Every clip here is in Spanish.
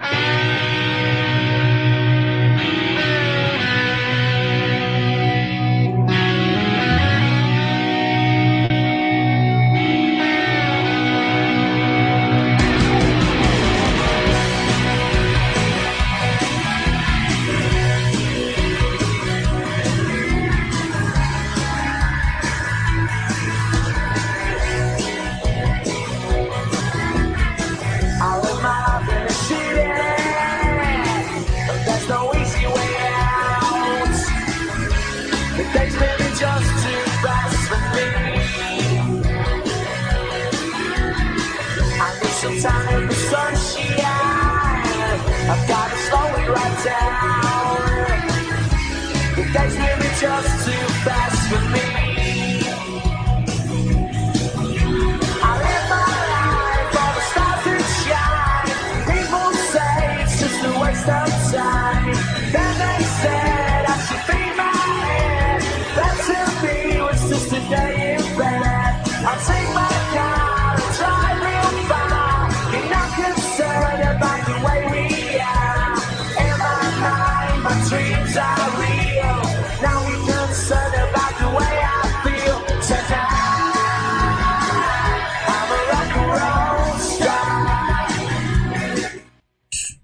Ah! Just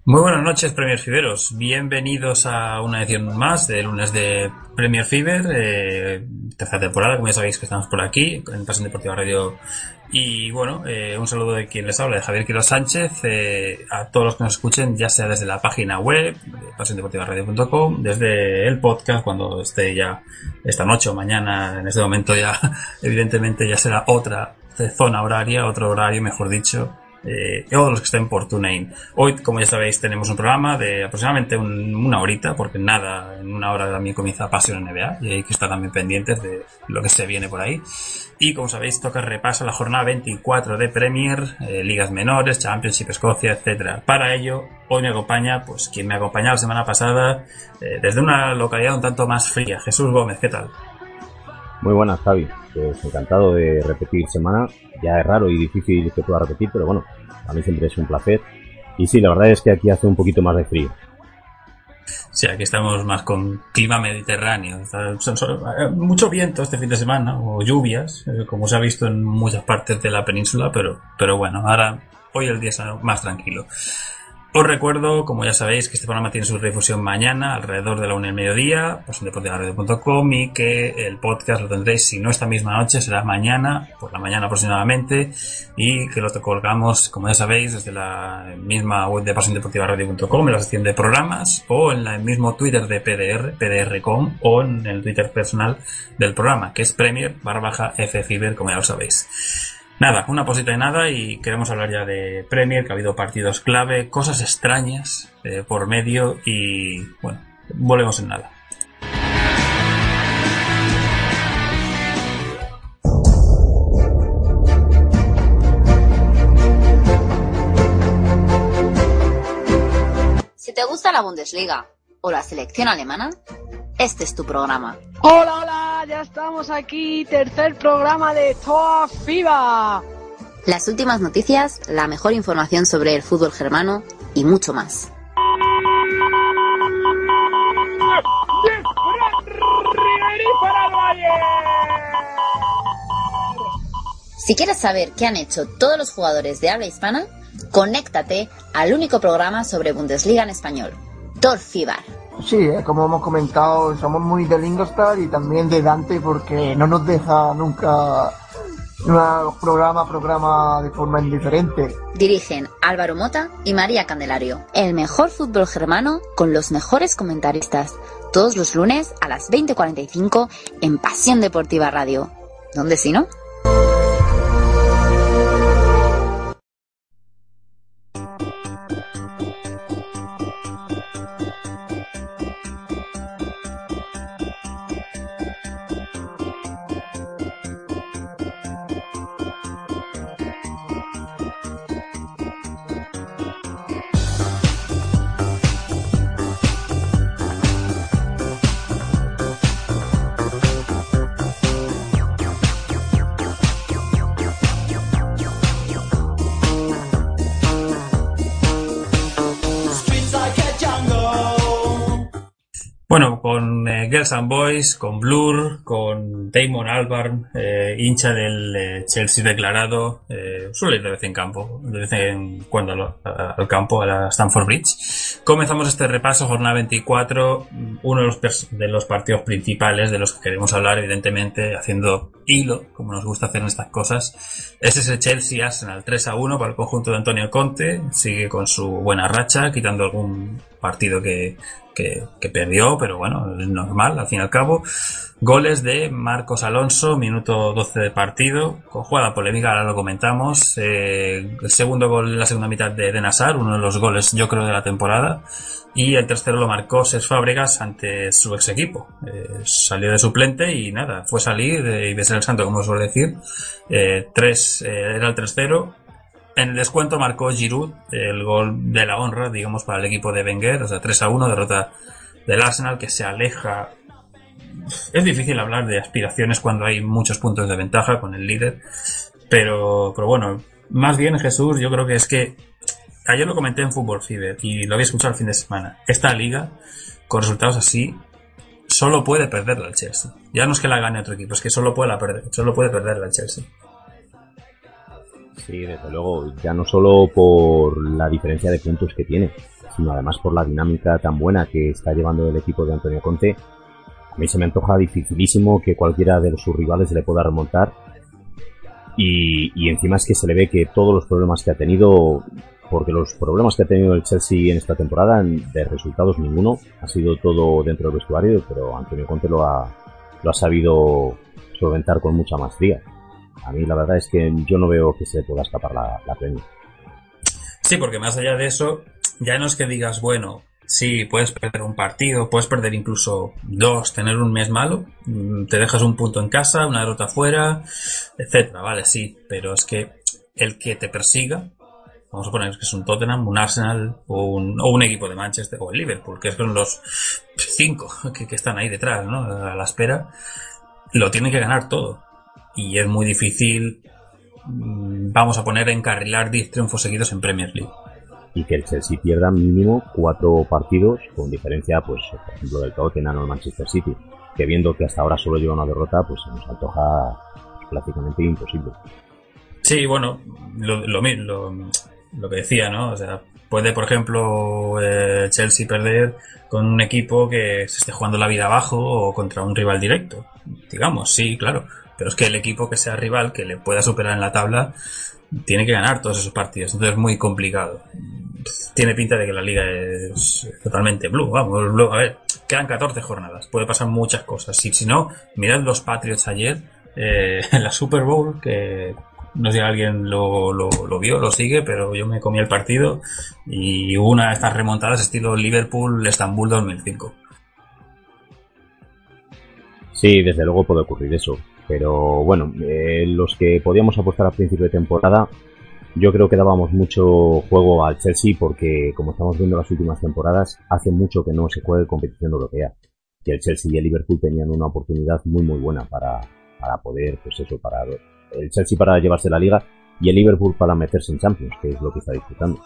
Muy buenas noches, Premier Fiberos. Bienvenidos a una edición más de lunes de Premier Fever, eh, tercera temporada, como ya sabéis que estamos por aquí, en Pasión Deportiva Radio. Y bueno, eh, un saludo de quien les habla, de Javier Quiroz Sánchez, eh, a todos los que nos escuchen, ya sea desde la página web, de pasiondeportivaradio.com, desde el podcast, cuando esté ya esta noche o mañana, en este momento ya, evidentemente ya será otra zona horaria, otro horario, mejor dicho, eh, o los que estén por TuneIn. Hoy, como ya sabéis, tenemos un programa de aproximadamente un- una horita, porque nada, en una hora también comienza Pasión NBA y hay que estar también pendientes de lo que se viene por ahí. Y como sabéis, toca repaso la jornada 24 de Premier, eh, ligas menores, Championship, Escocia, etcétera. Para ello, hoy me acompaña, pues quien me acompañó la semana pasada, eh, desde una localidad un tanto más fría, Jesús Gómez, ¿qué tal? Muy buenas, Javi. Pues encantado de repetir semana. Ya es raro y difícil que pueda repetir, pero bueno, a mí siempre es un placer. Y sí, la verdad es que aquí hace un poquito más de frío. Sí, aquí estamos más con clima mediterráneo. Son- son- eh, mucho viento este fin de semana, o lluvias, eh, como se ha visto en muchas partes de la península, pero, pero bueno, ahora hoy el día está más tranquilo. Os recuerdo, como ya sabéis, que este programa tiene su difusión mañana, alrededor de la una del mediodía, en deportivaradio.com y que el podcast lo tendréis, si no esta misma noche, será mañana, por la mañana aproximadamente, y que lo colgamos, como ya sabéis, desde la misma web de pasiondeportivaradio.com, en la sección de programas, o en el mismo Twitter de PDR, PDR.com, o en el Twitter personal del programa, que es Premier barra baja FFiber, como ya lo sabéis. Nada, una posita de nada y queremos hablar ya de Premier, que ha habido partidos clave, cosas extrañas eh, por medio y bueno, volvemos en nada. Si te gusta la Bundesliga o la selección alemana, este es tu programa. Hola, hola, ya estamos aquí, tercer programa de Toa FIBA. Las últimas noticias, la mejor información sobre el fútbol germano y mucho más. Si quieres saber qué han hecho todos los jugadores de habla hispana, conéctate al único programa sobre Bundesliga en español, Tor Fibar. Sí, eh, como hemos comentado, somos muy de Lingostar y también de Dante porque no nos deja nunca un programa programa de forma indiferente. Dirigen Álvaro Mota y María Candelario. El mejor fútbol germano con los mejores comentaristas. Todos los lunes a las 20.45 en Pasión Deportiva Radio. ¿Dónde si no? And Boys, con Blur, con Damon Albarn, eh, hincha del eh, Chelsea declarado, eh, suele ir de vez en campo, de vez en cuando al, campo, a la Stamford Bridge. Comenzamos este repaso, jornada 24, uno de los, de los partidos principales de los que queremos hablar, evidentemente, haciendo hilo, como nos gusta hacer en estas cosas. Es ese Chelsea Arsenal 3 a 1 para el conjunto de Antonio Conte, sigue con su buena racha, quitando algún partido que, que, perdió, pero bueno, es normal, al fin y al cabo. Goles de Marcos Alonso, minuto 12 de partido, con jugada polémica, ahora lo comentamos. Eh, el segundo gol en la segunda mitad de, de Nassar, uno de los goles yo creo de la temporada. Y el tercero lo marcó Ses Fábregas ante su ex equipo. Eh, salió de suplente y nada, fue salir eh, y besar el santo, como suele decir. Eh, tres, era el 3-0. En el descuento marcó Giroud el gol de la honra, digamos, para el equipo de Wenger, o sea, 3 a 1, derrota del Arsenal que se aleja. Es difícil hablar de aspiraciones cuando hay muchos puntos de ventaja con el líder, pero, pero bueno, más bien Jesús, yo creo que es que ayer lo comenté en Fútbol Fever y lo había escuchado el fin de semana. Esta liga, con resultados así, solo puede perderla el Chelsea. Ya no es que la gane otro equipo, es que solo puede, la perder, solo puede perderla el Chelsea. Sí, desde luego, ya no solo por la diferencia de puntos que tiene, sino además por la dinámica tan buena que está llevando el equipo de Antonio Conte. A mí se me antoja dificilísimo que cualquiera de sus rivales le pueda remontar. Y, encima es que se le ve que todos los problemas que ha tenido, porque los problemas que ha tenido el Chelsea en esta temporada, de resultados ninguno, ha sido todo dentro del vestuario, pero Antonio Conte lo ha, lo ha sabido solventar con mucha maestría. A mí la verdad es que yo no veo que se pueda escapar la, la Premier. Sí, porque más allá de eso, ya no es que digas, bueno, sí, puedes perder un partido, puedes perder incluso dos, tener un mes malo, mm, te dejas un punto en casa, una derrota fuera, etcétera, vale, sí, pero es que el que te persiga, vamos a poner que es un Tottenham, un Arsenal o un, o un equipo de Manchester o el Liverpool, que son los cinco que, que están ahí detrás, ¿no? A la espera, lo tienen que ganar todo. Y es muy difícil, mm, vamos a poner, encarrilar 10 triunfos seguidos en Premier League. Y que el Chelsea pierda mínimo cuatro partidos con diferencia, pues, por ejemplo, del Tottenham o el Manchester City. Que viendo que hasta ahora solo lleva una derrota, pues se nos antoja prácticamente imposible. Sí, bueno, lo, lo, lo, lo que decía, ¿no? O sea, puede, por ejemplo, eh, Chelsea perder con un equipo que se esté jugando la vida abajo o contra un rival directo. Digamos, sí, claro. Pero es que el equipo que sea rival, que le pueda superar en la tabla, tiene que ganar todos esos partidos. Entonces es muy complicado. Tiene pinta de que la liga es totalmente blue. Vamos. A ver, quedan 14 jornadas. Puede pasar muchas cosas. Si, si no, mirad los Patriots ayer eh, en la Super Bowl, que no sé si alguien lo, lo, vio, lo sigue, pero yo me comí el partido y una de estas remontadas estilo Liverpool-Estambul 2005. Sí, desde luego puede ocurrir eso. Pero bueno, eh, los que podíamos apostar a principio de temporada, yo creo que dábamos mucho juego al Chelsea porque, como estamos viendo las últimas temporadas, hace mucho que no se juega competición europea. Y el Chelsea y el Liverpool tenían una oportunidad muy muy buena para, para poder, pues eso, para el Chelsea para llevarse la liga y el Liverpool para meterse en Champions, que es lo que está disputando.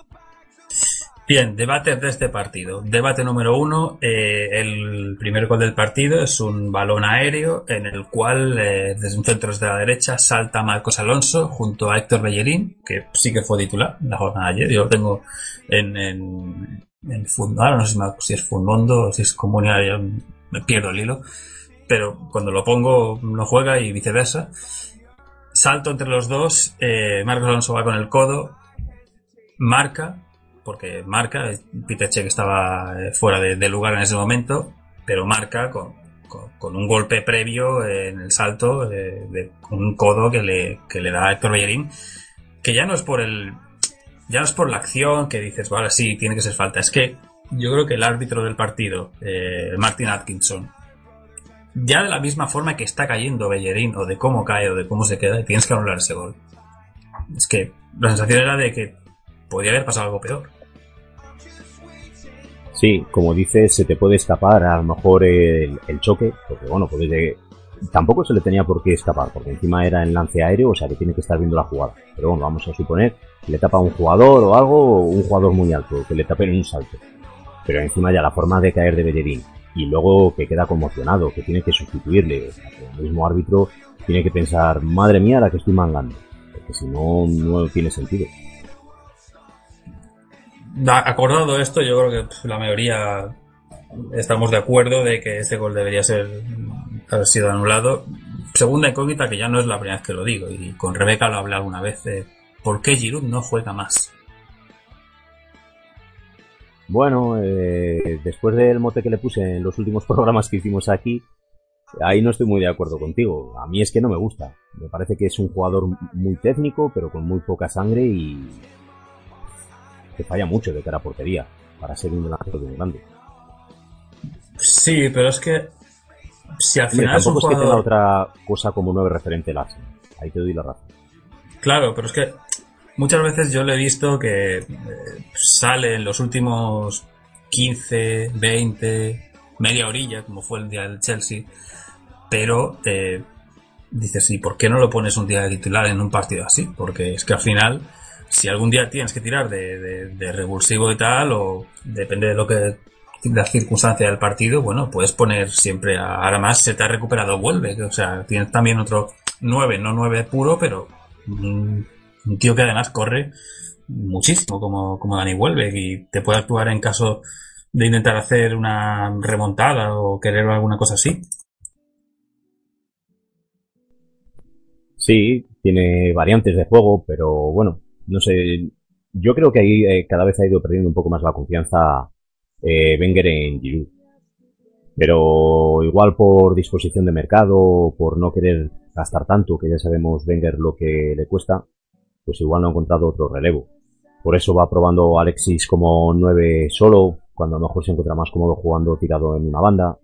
Bien, debate de este partido. Debate número uno. eh, el primer gol del partido es un balón aéreo en el cual, eh, desde un centro desde la derecha, salta Marcos Alonso junto a Héctor Bellerín, que sí que fue titular la jornada de ayer. Yo lo tengo en, en, en ahora no sé si, es Funmondo o si es Comunidad, me pierdo el hilo. Pero cuando lo pongo no juega y viceversa. Salto entre los dos, eh, Marcos Alonso va con el codo, marca, porque marca, Peter Check estaba eh, fuera de, lugar en ese momento, pero marca con, un golpe previo en el salto, eh, de, un codo que le, que le da a Héctor Bellerín, que ya no es por el, ya no es por la acción que dices, vale, sí, tiene que ser falta, es que yo creo que el árbitro del partido, eh, Martin Atkinson, ya de la misma forma que está cayendo Bellerín, o de cómo cae, o de cómo se queda, tienes que anular ese gol. Es que la sensación era de que podía haber pasado algo peor. Sí, como dices, se te puede escapar a lo mejor el, el choque, porque bueno, puede que- tampoco se le tenía por qué escapar, porque encima era en lance aéreo, o sea que tiene que estar viendo la jugada. Pero bueno, vamos a suponer que le tapa a un jugador o algo, o un jugador muy alto, que le tapen en un salto. Pero encima ya la forma de caer de Bellerín, y luego que queda conmocionado, que tiene que sustituirle. El mismo árbitro tiene que pensar, madre mía, la que estoy mangando, porque si no, no tiene sentido. Acordado esto, yo creo que la mayoría estamos de acuerdo de que ese gol debería ser haber sido anulado. Segunda incógnita que ya no es la primera vez que lo digo y con Rebeca lo hablé alguna vez. ¿Por qué Giroud no juega más? Bueno, eh, después del mote que le puse en los últimos programas que hicimos aquí, ahí no estoy muy de acuerdo contigo. A mí es que no me gusta. Me parece que es un jugador muy técnico, pero con muy poca sangre y que falla mucho de cara a portería para ser un delantero de un grande. Sí, pero es que si al final es un jugador... que tenga otra cosa como nueve referente el Ahí te doy la razón. Claro, pero es que muchas veces yo le he visto que eh, sale en los últimos 15, 20, media orilla, como fue el día del Chelsea, pero eh, dices, ¿y por qué no lo pones un día de titular en un partido así? Porque es que al final, si algún día tienes que tirar de, revulsivo y tal, o depende de lo que la circunstancia del partido, bueno, puedes poner siempre a, ahora más se te ha recuperado vuelve, o sea, tienes también otro 9, no 9 puro, pero un, tío que además corre muchísimo como, como Dani vuelve y te puede actuar en caso de intentar hacer una remontada o querer alguna cosa así. Sí, tiene variantes de juego, pero bueno, no sé, yo creo que ahí eh, cada vez ha ido perdiendo un poco más la confianza eh, Wenger en Giroud. Pero igual por disposición de mercado, por no querer gastar tanto, que ya sabemos Wenger lo que le cuesta, pues igual no ha encontrado otro relevo. Por eso va probando Alexis como 9 solo, cuando a lo mejor se encuentra más cómodo jugando tirado en una banda.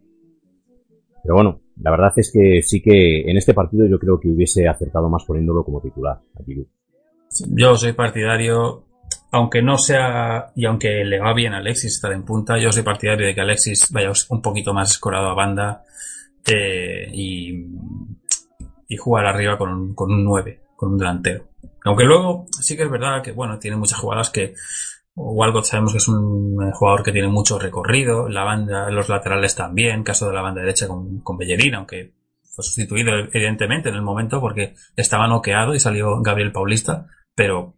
Pero bueno, la verdad es que sí que en este partido yo creo que hubiese acertado más poniéndolo como titular a Giroud. Yo soy partidario aunque no sea, y aunque le va bien a Alexis estar en punta, yo soy partidario de que Alexis vaya un poquito más escorado a banda eh, y, jugar arriba con un, con un 9, con un delantero. Aunque luego sí que es verdad que, bueno, tiene muchas jugadas que Walcott sabemos que es un jugador que tiene mucho recorrido, la banda, los laterales también, caso de la banda derecha con, con Bellerín, aunque fue sustituido evidentemente en el momento porque estaba noqueado y salió Gabriel Paulista, pero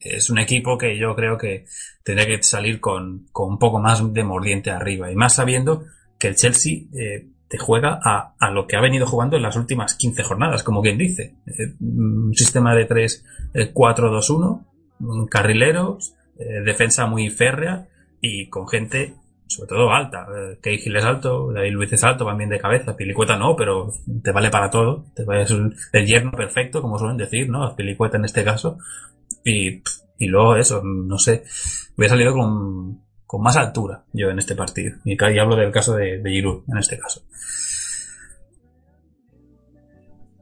es un equipo que yo creo que tendría que salir con, con un poco más de mordiente arriba. Y más sabiendo que el Chelsea eh, te juega a, a, lo que ha venido jugando en las últimas 15 jornadas, como quien dice. Eh, un sistema de 3-4-2-1, carrileros, eh, defensa muy férrea y con gente sobre todo alta. Eh, Gil es alto, David Luis es alto, también de cabeza. Pilicueta no, pero te vale para todo. Te es el yerno perfecto, como suelen decir, ¿no? Pilicueta en este caso. Y, y luego eso, no sé, hubiera salido con, con más altura yo en este partido. Y, y hablo del caso de, de Giroud, en este caso.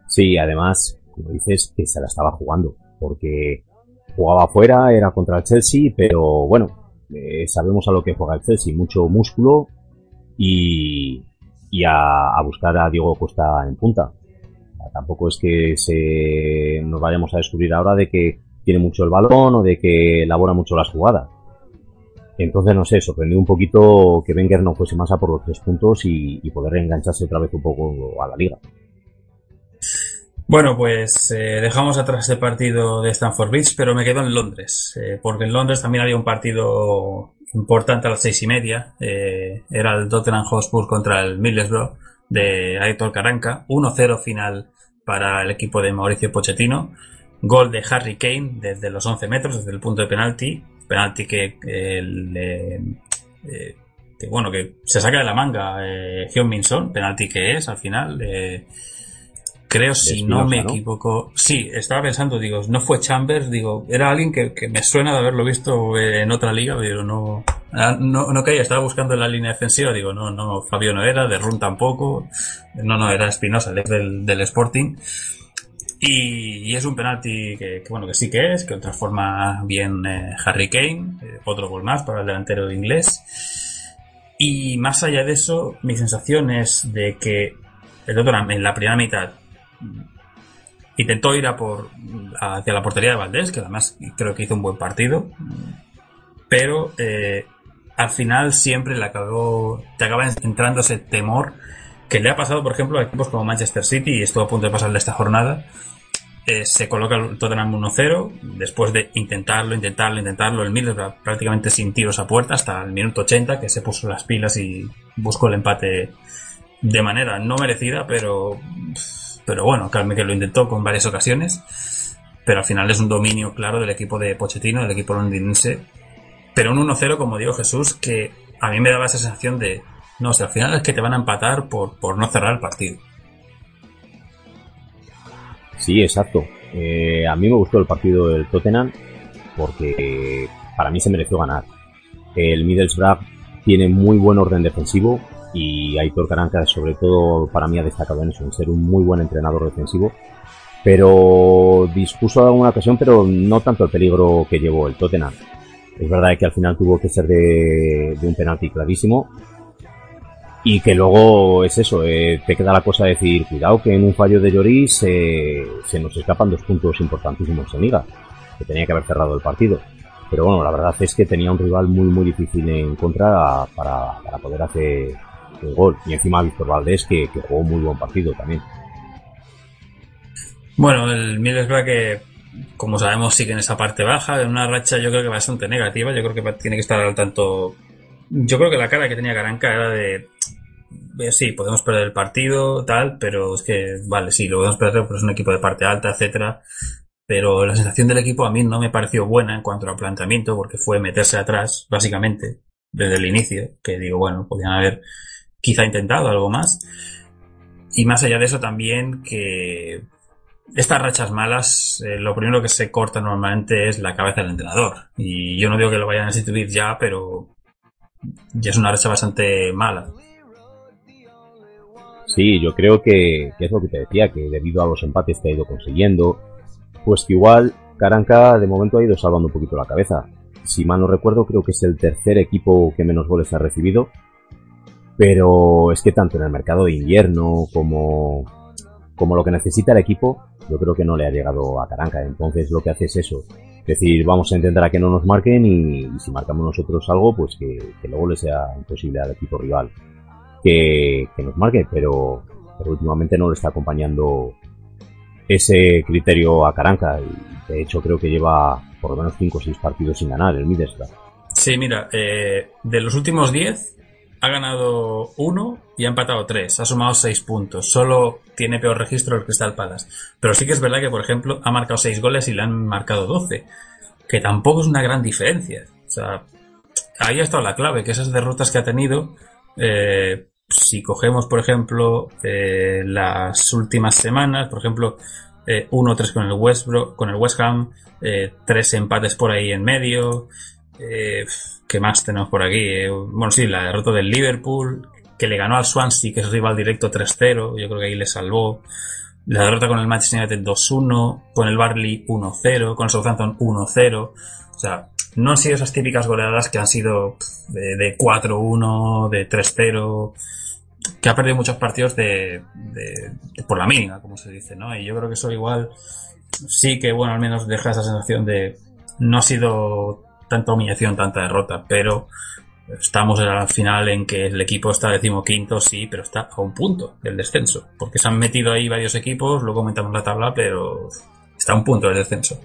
Sí, además, como dices, que se la estaba jugando, porque jugaba afuera, era contra el Chelsea, pero bueno, eh, sabemos a lo que juega el Chelsea, mucho músculo y, y a, a buscar a Diego Costa en punta. Tampoco es que se nos vayamos a descubrir ahora de que tiene mucho el balón o de que elabora mucho las jugadas. Entonces, no sé, sorprendió un poquito que Wenger no fuese más a por los tres puntos y, y poder reengancharse otra vez un poco a la liga. Bueno, pues eh, dejamos atrás el partido de Stanford Bridge, pero me quedo en Londres, eh, porque en Londres también había un partido importante a las seis y media. Eh, era el Tottenham Hotspur contra el Middlesbrough de Aitor Caranca, 1-0 final para el equipo de Mauricio Pochettino. Gol de Harry Kane desde los 11 metros, desde el punto de penalti. Penalti que, eh, eh, que bueno, que se saca de la manga eh, Hyun Min Son, penalti que es al final. Eh, creo, si no me ¿no? equivoco. Sí, estaba pensando, digo, no fue Chambers, digo, era alguien que, que, me suena de haberlo visto en otra liga, pero no. No, no caía, estaba buscando en la línea defensiva, digo, no, no, Fabio no era, de Run tampoco. No, no, era Espinosa, el ex del, del Sporting. Y, y, es un penalti que, que, bueno, que sí que es, que transforma bien eh, Harry Kane, eh, otro gol más para el delantero de inglés. Y más allá de eso, mi sensación es de que el Tottenham en la primera mitad intentó ir a por hacia la portería de Valdés, que además creo que hizo un buen partido, pero eh, al final siempre le acabó, te acaba entrando ese temor que le ha pasado, por ejemplo, a equipos como Manchester City y estuvo a punto de pasarle esta jornada. Eh, se coloca el Tottenham 1-0 después de intentarlo, intentarlo, intentarlo. El Middlesbrough prácticamente sin tiros a puerta hasta el minuto 80 que se puso las pilas y buscó el empate de manera no merecida, pero pero bueno, calme que lo intentó con varias ocasiones. Pero al final es un dominio claro del equipo de Pochettino, del equipo londinense. Pero un 1-0, como digo Jesús, que a mí me daba esa sensación de no, si al final es que te van a empatar por, por no cerrar el partido. Sí, exacto. Eh, a mí me gustó el partido del Tottenham porque para mí se mereció ganar. El Middlesbrough tiene muy buen orden defensivo y Aitor Caranca sobre todo para mí ha destacado en eso, en ser un muy buen entrenador defensivo. Pero dispuso alguna ocasión, pero no tanto el peligro que llevó el Tottenham. Es verdad que al final tuvo que ser de, de un penalti clarísimo y que luego es eso, eh, te queda la cosa de decir, cuidado que en un fallo de Lloris eh, se nos escapan dos puntos importantísimos en Liga, que tenía que haber cerrado el partido. Pero bueno, la verdad es que tenía un rival muy muy difícil en contra para, para poder hacer el gol. Y encima Víctor Valdés que, que jugó un muy buen partido también. Bueno, el Middlesbrough que, como sabemos, sigue en esa parte baja, en una racha yo creo que bastante negativa. Yo creo que tiene que estar al tanto. Yo creo que la cara que tenía Garanca era de. eh, Sí, podemos perder el partido, tal, pero es que, vale, sí, lo podemos perder, pero es un equipo de parte alta, etcétera. Pero la sensación del equipo a mí no me pareció buena en cuanto al planteamiento, porque fue meterse atrás, básicamente, desde el inicio, que digo, bueno, podían haber quizá intentado algo más. Y más allá de eso también que estas rachas malas, eh, lo primero que se corta normalmente es la cabeza del entrenador. Y yo no digo que lo vayan a instituir ya, pero ya es una racha bastante mala. Sí, yo creo que, que es lo que te decía, que debido a los empates que ha ido consiguiendo, pues que igual Caranca de momento ha ido salvando un poquito la cabeza. Si mal no recuerdo, creo que es el tercer equipo que menos goles ha recibido. Pero es que tanto en el mercado de invierno como, como lo que necesita el equipo, yo creo que no le ha llegado a Caranca. Entonces lo que hace es eso. Es decir, vamos a intentar a que no nos marquen y, si marcamos nosotros algo, pues que, luego le sea imposible al equipo rival que, nos marque. Pero, pero últimamente no le está acompañando ese criterio a Caranca. Y de hecho creo que lleva por lo menos 5 o 6 partidos sin ganar el Middlesbrough. Sí, mira, eh, de los últimos 10 ha ganado uno y ha empatado tres. Ha sumado seis puntos. Solo tiene peor registro el Crystal Palace. Pero sí que es verdad que, por ejemplo, ha marcado seis goles y le han marcado 12. Que tampoco es una gran diferencia. O sea, ahí ha estado la clave, que esas derrotas que ha tenido, eh, si cogemos, por ejemplo, eh, las últimas semanas, por ejemplo, eh, 1-3 con el West con el West Ham, eh, tres empates por ahí en medio, eh, ¿Qué más tenemos por aquí? Eh, bueno, sí, la derrota del Liverpool, que le ganó al Swansea, que es rival directo 3-0. Yo creo que ahí le salvó. La derrota con el Manchester United 2-1, con el Barley 1-0, con el Southampton 1-0. O sea, no han sido esas típicas goleadas que han sido de, de 4-1, de 3-0, que ha perdido muchos partidos de, de- de por la mínima, como se dice, ¿no? Y yo creo que eso igual sí que, bueno, al menos deja esa sensación de no ha sido tanta humillación, tanta derrota, pero estamos al final en que el equipo está decimoquinto, sí, pero está a un punto del descenso, porque se han metido ahí varios equipos, luego comentamos la tabla, pero está a un punto del descenso.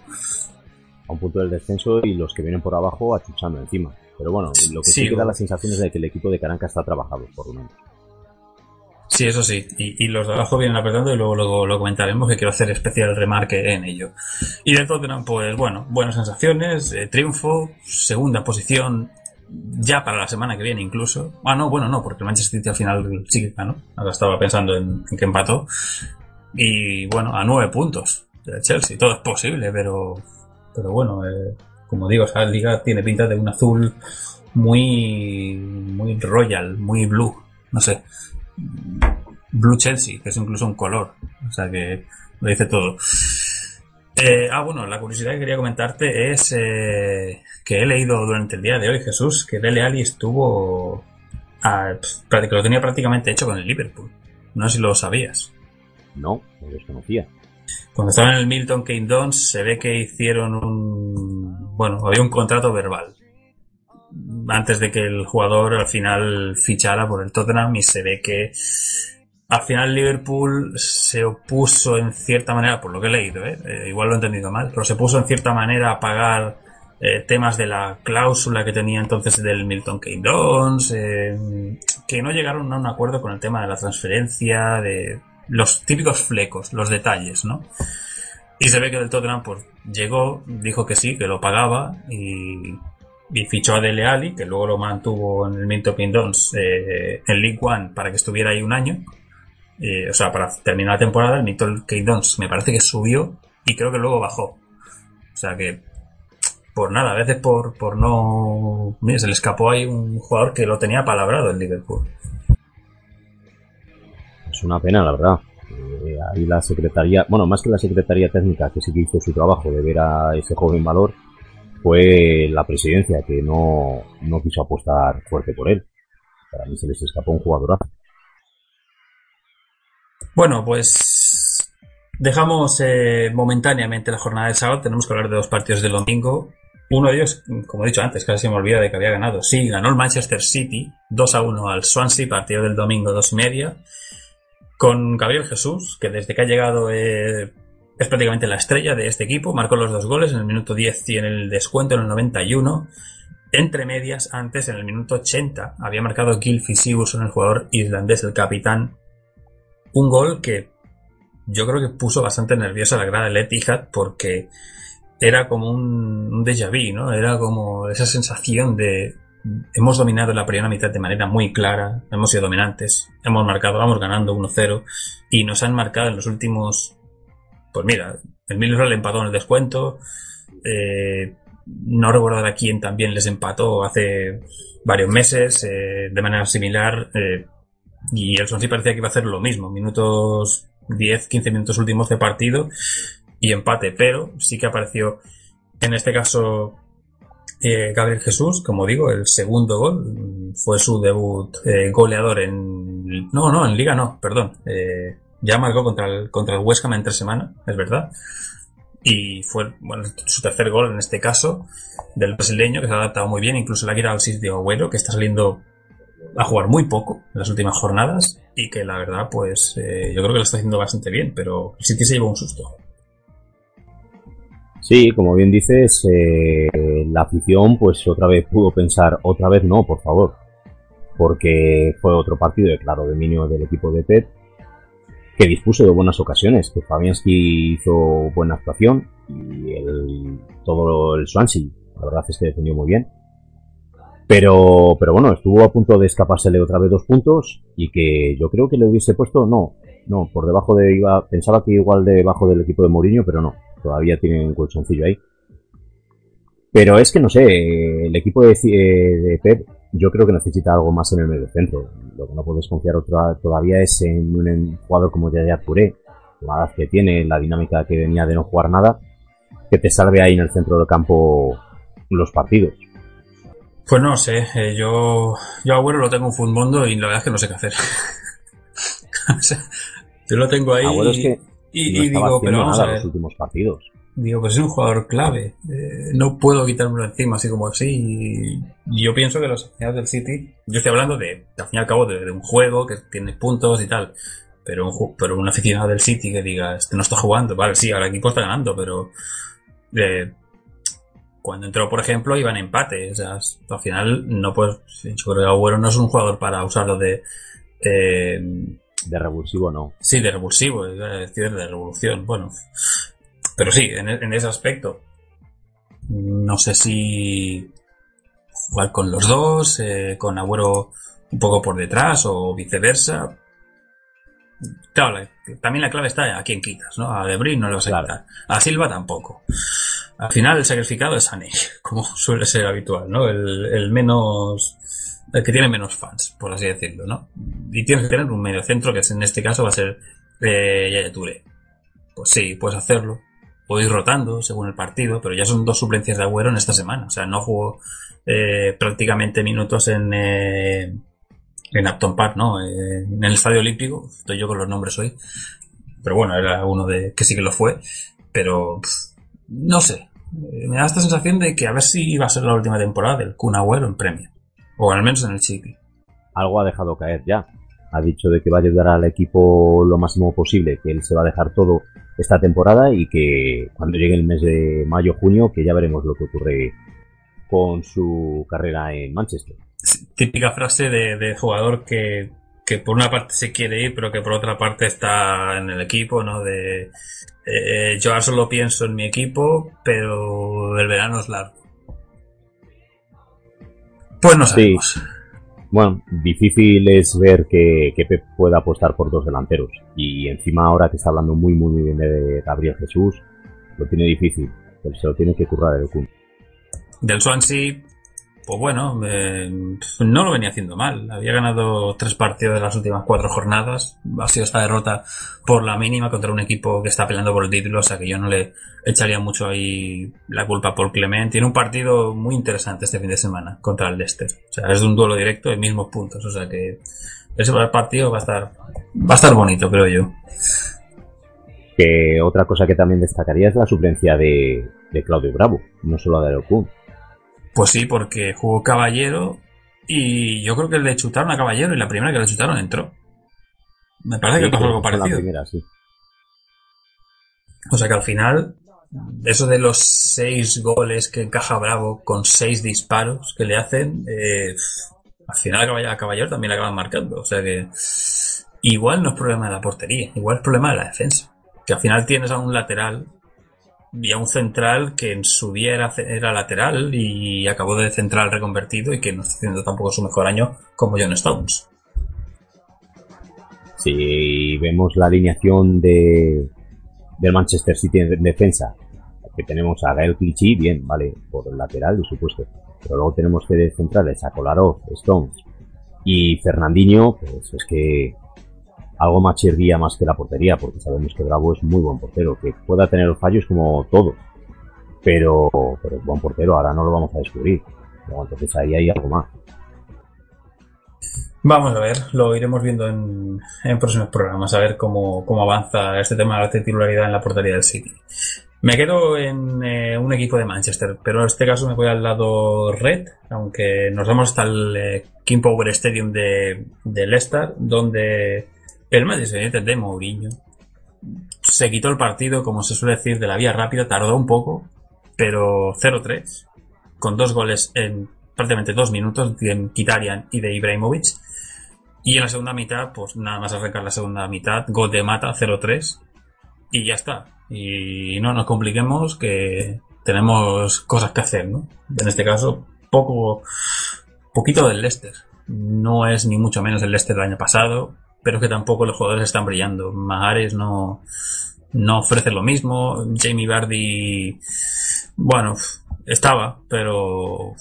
a un punto del descenso y los que vienen por abajo achuchando encima. Pero bueno, lo que sí, Sí, que da la sensación es de que el equipo de Caranca está trabajado, por lo menos. Sí, eso sí. Y, los de abajo vienen apretando y luego, luego lo comentaremos que quiero hacer especial remarque en ello. Y de Tottenham, pues bueno, buenas sensaciones, eh, triunfo, segunda posición ya para la semana que viene incluso. Ah, no, bueno, no, porque el Manchester City al final sí que ganó. Ahora estaba pensando en, en que empató. Y bueno, a nueve puntos de Chelsea. Todo es posible, pero, pero bueno, eh, como digo, esa liga tiene pinta de un azul muy, muy royal, muy blue. No sé. Blue Chelsea, que es incluso un color. O sea que lo dice todo. Eh, ah, bueno, la curiosidad que quería comentarte es eh, que he leído durante el día de hoy, Jesús, que Dele Alli estuvo. a- que lo tenía prácticamente hecho con el Liverpool. No sé si lo sabías. No, lo desconocía. Cuando estaba en el Milton Keynes se ve que hicieron un... Bueno, había un contrato verbal. Antes de que el jugador al final fichara por el Tottenham y se ve que al final Liverpool se opuso en cierta manera, por lo que he leído, ¿eh? Eh, igual lo he entendido mal, pero se puso en cierta manera a pagar eh, temas de la cláusula que tenía entonces del Milton Keynes, eh, que no llegaron a un acuerdo con el tema de la transferencia, de los típicos flecos, los detalles, ¿no? Y se ve que el Tottenham pues llegó, dijo que sí, que lo pagaba y, y fichó a Dele Alli, que luego lo mantuvo en el Milton Keynes eh, en League One para que estuviera ahí un año. Eh, o sea, para terminar la temporada, el Milton Keynes me parece que subió y creo que luego bajó. O sea que por nada, a veces por, por no... Mira, se le escapó ahí un jugador que lo tenía palabrado en Liverpool. Es una pena, la verdad. Eh, ahí la secretaría, bueno, más que la secretaría técnica, que sí que hizo su trabajo de ver a ese joven valor, fue la presidencia que no, no quiso apostar fuerte por él. Para mí se les escapó un jugadorazo. Bueno, pues dejamos eh, momentáneamente la jornada del sábado. Tenemos que hablar de dos partidos del domingo. Uno de ellos, como he dicho antes, casi me olvida de que había ganado. Sí, ganó el Manchester City 2 a 1 al Swansea, partido del domingo 2 y media. Con Gabriel Jesús, que desde que ha llegado eh, es prácticamente la estrella de este equipo. Marcó los dos goles en el minuto 10 y en el descuento en el 91. Entre medias, antes en el minuto 80, había marcado Gylfi Sigurdsson, el jugador islandés, el capitán. Un gol que yo creo que puso bastante nerviosa la grada del Etihad porque era como un, un déjà vu, ¿no? Era como esa sensación de hemos dominado la primera mitad de manera muy clara, hemos sido dominantes, hemos marcado, vamos ganando 1-0 y nos han marcado en los últimos pues mira, el Middlesbrough le empató en el descuento. Eh, no recuerdo a quién también les empató hace varios meses eh, de manera similar. eh, y el Swansea parecía que iba a hacer lo mismo. Minutos 10, 15 minutos últimos de partido y empate. Pero sí que apareció en este caso eh, Gabriel Jesús, como digo, el segundo gol. Fue su debut eh, goleador en... No, no, en liga no, perdón. Ya marcó contra el, contra el West Ham en tres semanas, es verdad. Y fue bueno, su tercer gol en este caso del brasileño, que se ha adaptado muy bien. Incluso la quiere al de Agüero, que está saliendo a jugar muy poco en las últimas jornadas. Y que la verdad, pues eh, yo creo que lo está haciendo bastante bien, pero el City se llevó un susto. Sí, como bien dices, eh, la afición pues otra vez pudo pensar, otra vez no, por favor, porque fue otro partido de claro dominio del equipo de Pep, que dispuso de buenas ocasiones, que Fabianski hizo buena actuación y el, todo el Swansea, la verdad es que defendió muy bien. Pero, pero bueno, estuvo a punto de escapársele otra vez dos puntos y que yo creo que le hubiese puesto, no, no, por debajo de, iba, pensaba que igual debajo del equipo de Mourinho, pero no, todavía tiene un colchoncillo ahí. Pero es que no sé, el equipo de, de Pep yo creo que necesita algo más en el medio centro. Lo que no puedes confiar otra, todavía es en un jugador como Yaya Touré, la edad que tiene, la dinámica que venía de no jugar nada, que te salve ahí en el centro del campo los partidos. Pues no sé, eh, yo, yo Agüero lo tengo en Futmundo y la verdad es que no sé qué hacer. o sea, yo lo tengo ahí Agüero es que y, no y digo, pero vamos nada a ver. los últimos partidos. Digo, pues es un jugador clave. Eh, no puedo quitármelo encima así como así. Y, y yo pienso que los aficionados del City, yo estoy hablando de, al fin y al cabo, de, de un juego que tiene puntos y tal. Pero un, pero un aficionado del City que diga, este no está jugando, vale, sí, ahora el equipo está ganando, pero eh, cuando entró, por ejemplo, iban empate. O sea, al final no puedes, yo creo que Agüero no es un jugador para usarlo de, eh, De revulsivo no. Sí, de revulsivo, es decir, de revolución. Bueno, pero sí, en, en ese aspecto. No sé si jugar con los dos, eh, con Agüero un poco por detrás o viceversa. Claro, la- también la clave está a quién quitas, ¿no? A De Bruyne no lo vas a Claro. quitar. A Silva tampoco. Al final el sacrificado es Sané, como suele ser habitual, ¿no? El, el menos... El que tiene menos fans, por así decirlo, ¿no? Y tienes que tener un medio centro que en este caso va a ser eh, Yaya Touré. Pues sí, puedes hacerlo. O ir rotando según el partido, pero ya son dos suplencias de Agüero en esta semana. O sea, no jugó eh, prácticamente minutos en, eh, en Upton Park, ¿no? Eh, en el Estadio Olímpico. Estoy yo con los nombres hoy. Pero bueno, era uno de que sí que lo fue. Pero no sé. Eh, Me da esta sensación de que a ver si iba a ser la última temporada del Kun Agüero en premio. O al menos en el City. Algo ha dejado caer ya. Ha dicho de que va a ayudar al equipo lo máximo posible, que él se va a dejar todo esta temporada y que cuando llegue el mes de mayo-junio, que ya veremos lo que ocurre con su carrera en Manchester. Típica frase de, de jugador que, que por una parte se quiere ir, pero que por otra parte está en el equipo, ¿no? De eh, yo ahora solo pienso en mi equipo, pero el verano es largo. Pues no sabemos. Bueno, difícil es ver que, que Pep pueda apostar por dos delanteros. Y encima ahora que está hablando muy muy muy bien de Gabriel Jesús, lo tiene difícil. Pero se lo tiene que currar el Kun. Del Swansea, pues bueno, eh, no lo venía haciendo mal. Había ganado tres partidos de las últimas cuatro jornadas. Ha sido esta derrota por la mínima contra un equipo que está peleando por el título, o sea que yo no le echaría mucho ahí la culpa Paul Clement. Tiene un partido muy interesante este fin de semana contra el Leicester. O sea, es de un duelo directo de mismos puntos, o sea que ese partido va a estar, va a estar bonito, creo yo. Que otra cosa que también destacaría es la suplencia de, de Claudio Bravo, no solo de Kun. Pues sí, porque jugó Caballero y yo creo que el de chutaron a Caballero y la primera que le chutaron entró. Me parece Sí, que pasó algo fue la parecido. primera, sí. O sea que al final, eso de los seis goles que encaja Bravo con seis disparos que le hacen, eh, al final a Caballero, a Caballero también le acaban marcando. O sea que igual no es problema de la portería, igual es problema de la defensa. Que al final tienes a un lateral y a un central que en su día era, era lateral y acabó de central reconvertido y que no está haciendo tampoco su mejor año como John Stones. Si vemos la alineación de del Manchester City en defensa, que tenemos a Gael Clichy, bien, vale, por el lateral, por supuesto. Pero luego tenemos de centrales a Kolarov, Stones y Fernandinho, pues es que algo más chirría más que la portería, porque sabemos que Bravo es muy buen portero, que pueda tener fallos como todo, pero, pero es buen portero, ahora no lo vamos a descubrir. Luego, entonces ahí hay algo más. Vamos a ver, lo iremos viendo en, en próximos programas, a ver cómo, cómo avanza este tema de la titularidad en la portería del City. Me quedo en eh, un equipo de Manchester, pero en este caso me voy al lado red, aunque nos vamos hasta el eh, King Power Stadium de, de Leicester, donde el Manchester United de Mourinho se quitó el partido, como se suele decir, de la vía rápida, tardó un poco, pero 0-3, con dos goles en prácticamente dos minutos de Kitarian y de Ibrahimovic. Y en la segunda mitad, pues nada más arrancar la segunda mitad, gol de mata 0-3 y ya está. Y no nos compliquemos que tenemos cosas que hacer, ¿no? En este caso, poco, poquito del Leicester. No es ni mucho menos el Leicester del año pasado, pero que tampoco los jugadores están brillando. Mahares no, no ofrece lo mismo. Jamie Vardy, bueno, estaba, pero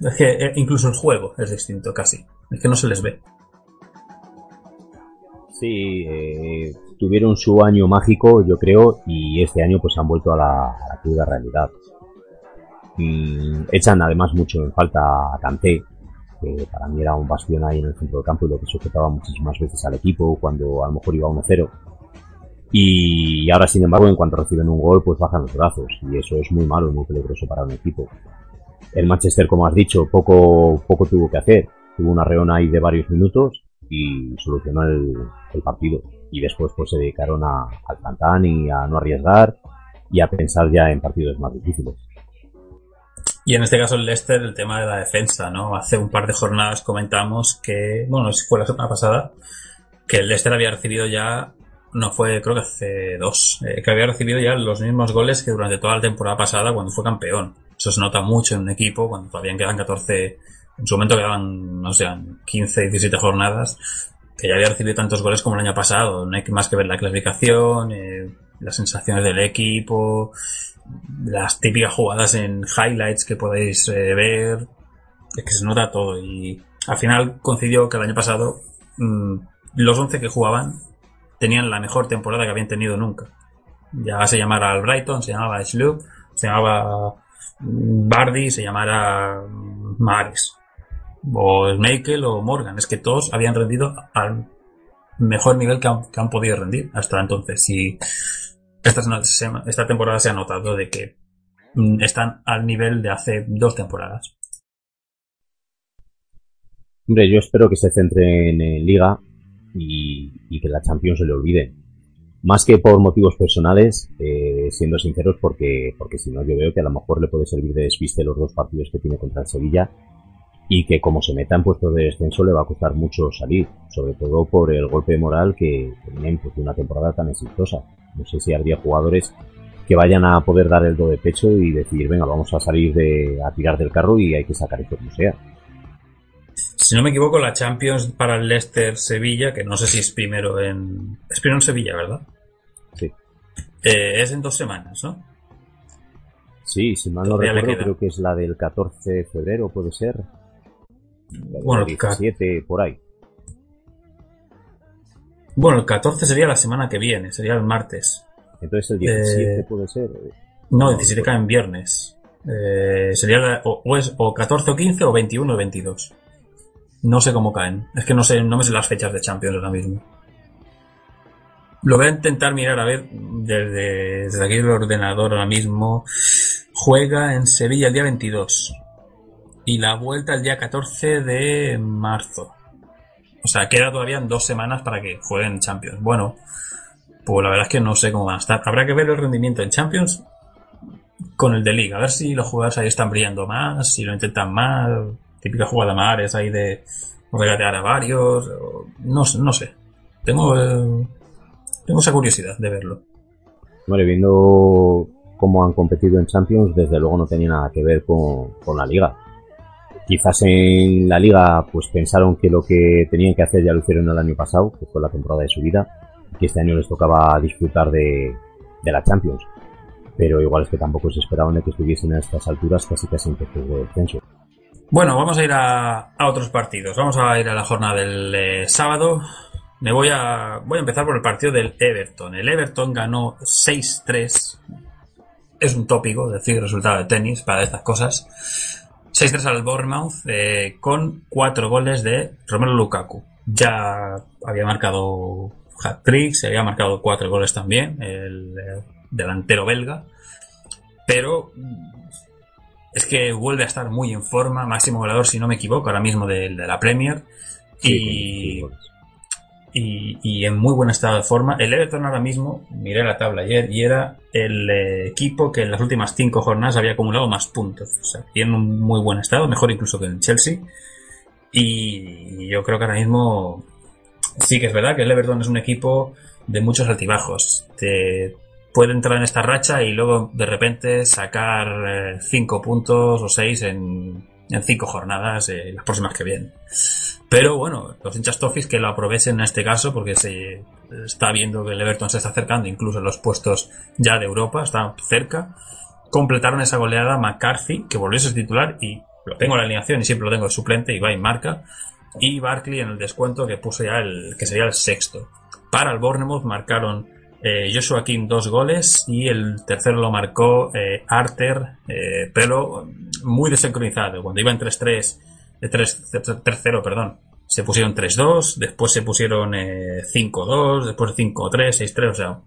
es que eh, incluso el juego es distinto casi. Es que no se les ve. Sí, eh, tuvieron su año mágico, yo creo, y este año pues han vuelto a la, a realidad. Mm, echan además mucho en falta a Kanté, que para mí era un bastión ahí en el centro del campo y lo que sujetaba muchísimas veces al equipo cuando a lo mejor iba 1-0. Y ahora, sin embargo, en cuanto reciben un gol, pues bajan los brazos. Y eso es muy malo y muy peligroso para un equipo. El Manchester, como has dicho, poco, poco tuvo que hacer. Tuvo una reona ahí de varios minutos y solucionó el, el partido. Y después pues se dedicaron a, al cantán y a no arriesgar y a pensar ya en partidos más difíciles. Y en este caso el Leicester, el tema de la defensa, ¿no? Hace un par de jornadas comentamos que, bueno, fue la semana pasada, que el Leicester había recibido ya, no fue, creo que hace dos, eh, que había recibido ya los mismos goles que durante toda la temporada pasada cuando fue campeón. Eso se nota mucho en un equipo cuando todavía quedan 14, en su momento quedaban, no sé, 15, 17 jornadas, que ya había recibido tantos goles como el año pasado. No hay más que ver la clasificación, eh, las sensaciones del equipo, las típicas jugadas en highlights que podéis eh, ver. Es que se nota todo. Y al final coincidió que el año pasado mmm, los 11 que jugaban tenían la mejor temporada que habían tenido nunca. Ya se llamara al Brighton, se llamaba Schlup, se llamaba Bardi, se llamara Mares o Michael o Morgan. Es que todos habían rendido al mejor nivel que han, que han podido rendir hasta entonces. Y esta, temporada se ha notado de que mm, están al nivel de hace dos temporadas. Hombre, yo espero que se centren en Liga y, que la Champions se le olvide. Más que por motivos personales, eh, siendo sinceros, porque, porque si no, yo veo que a lo mejor le puede servir de despiste los dos partidos que tiene contra el Sevilla y que como se meta en puesto de descenso le va a costar mucho salir, sobre todo por el golpe de moral que tienen pues, de una temporada tan exitosa. No sé si habría jugadores que vayan a poder dar el do de pecho y decir, venga, vamos a salir de, a tirar del carro y hay que sacar esto como sea. Si no me equivoco, la Champions para el Leicester Sevilla, que no sé si es primero en. Es primero en Sevilla, ¿verdad? Sí. Eh, es en dos semanas, ¿no? Sí, si mal no Todavía recuerdo, creo que es la del 14 de febrero, puede ser. La del Bueno, 17, por ahí. Bueno, el 14 sería la semana que viene, sería el martes. Entonces el 17 Eh, puede ser. No, el 17 cae en viernes. Eh, sería la- o, o es o 14 o 15 o 21 o 22. No sé cómo caen. Es que no sé, no me sé las fechas de Champions ahora mismo. Lo voy a intentar mirar a ver desde, desde aquí el ordenador ahora mismo. Juega en Sevilla el día 22. Y la vuelta el día 14 de marzo. O sea, queda todavía dos semanas para que jueguen Champions. Bueno, pues la verdad es que no sé cómo van a estar. Habrá que ver el rendimiento en Champions con el de Liga. A ver si los jugadores ahí están brillando más, si lo intentan más. Típica jugada mares ahí de regatear a varios. no, no sé. Tengo, eh, tengo esa curiosidad de verlo. Hombre, viendo cómo han competido en Champions, desde luego no tenía nada que ver con, con la liga. Quizás en la liga pues pensaron que lo que tenían que hacer ya lo hicieron el año pasado, que fue la temporada de su vida, que este año les tocaba disfrutar de, la Champions. Pero igual es que tampoco se esperaban de que estuviesen a estas alturas casi casi en puestos de descenso. Bueno, vamos a ir a, a otros partidos. Vamos a ir a la jornada del eh, sábado. Me voy a, voy a empezar por el partido del Everton. El Everton ganó 6-3. Es un tópico decir resultado de tenis para estas cosas. 6-3 al Bournemouth eh, con 4 goles de Romelu Lukaku. Ya había marcado hat-trick, se había marcado 4 goles también, el eh, delantero belga. Pero es que vuelve a estar muy en forma, máximo goleador, si no me equivoco, ahora mismo de, de la Premier. Sí, y, con- y, y en muy buen estado de forma. El Everton ahora mismo, miré la tabla ayer, y era el eh, equipo que en las últimas cinco jornadas había acumulado más puntos. O sea, tiene un muy buen estado, mejor incluso que el Chelsea. Y yo creo que ahora mismo sí que es verdad que el Everton es un equipo de muchos altibajos. Te puede entrar en esta racha y luego de repente sacar eh, cinco puntos o seis en, en cinco jornadas eh, las próximas que vienen. Pero bueno, los hinchas Toffees que lo aprovechen en este caso porque se está viendo que el Everton se está acercando incluso en los puestos ya de Europa, está cerca. Completaron esa goleada McCarthy, que volvió a ser titular y lo tengo en la alineación y siempre lo tengo de suplente y va y marca. Y Barkley en el descuento que puso ya el que sería el sexto. Para el Bournemouth marcaron eh, Joshua King dos goles y el tercero lo marcó eh, Arter, eh, pero muy desincronizado. Cuando iba en 3-3, de 3-0, perdón, se pusieron 3-2, después se pusieron eh, 5-2, después 5-3, 6-3, o sea,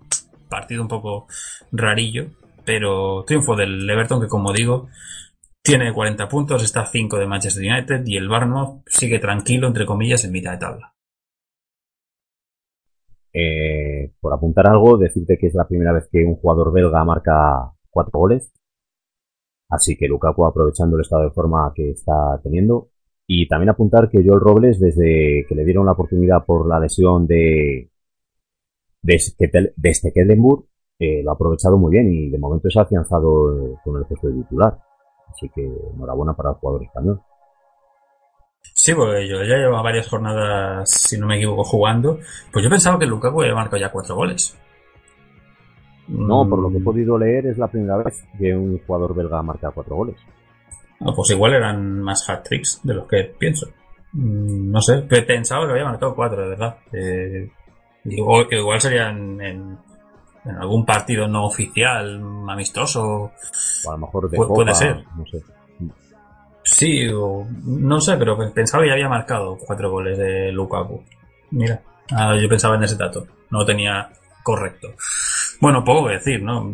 partido un poco rarillo, pero triunfo del Everton que como digo, tiene 40 puntos, está a 5 de Manchester United y el Bournemouth sigue tranquilo, entre comillas, en mitad de tabla. Eh, por apuntar algo, decirte que es la primera vez que un jugador belga marca cuatro goles. Así que Lukaku aprovechando el estado de forma que está teniendo. Y también apuntar que Joel Robles, desde que le dieron la oportunidad por la lesión de, de, de Stekelenburg, eh, lo ha aprovechado muy bien y de momento se ha afianzado con el puesto de titular. Así que enhorabuena para el jugador español. Sí, porque yo ya llevo varias jornadas, si no me equivoco, jugando. Pues yo pensaba que Lukaku había marcado ya cuatro goles. No, por lo que he Mm, podido leer, es la primera vez que un jugador belga marca cuatro goles. no, pues igual eran más hat-tricks de los que pienso. Mm, No sé, pensaba que había marcado cuatro, de verdad. Eh, igual, igual serían en, en algún partido no oficial, amistoso. O a lo mejor de Pu- Copa, puede ser. no sé. Sí, o no sé, pero pensaba que ya había marcado cuatro goles de Lukaku. Mira, ah, yo pensaba en ese dato, no lo tenía correcto. Bueno, poco que decir, ¿no?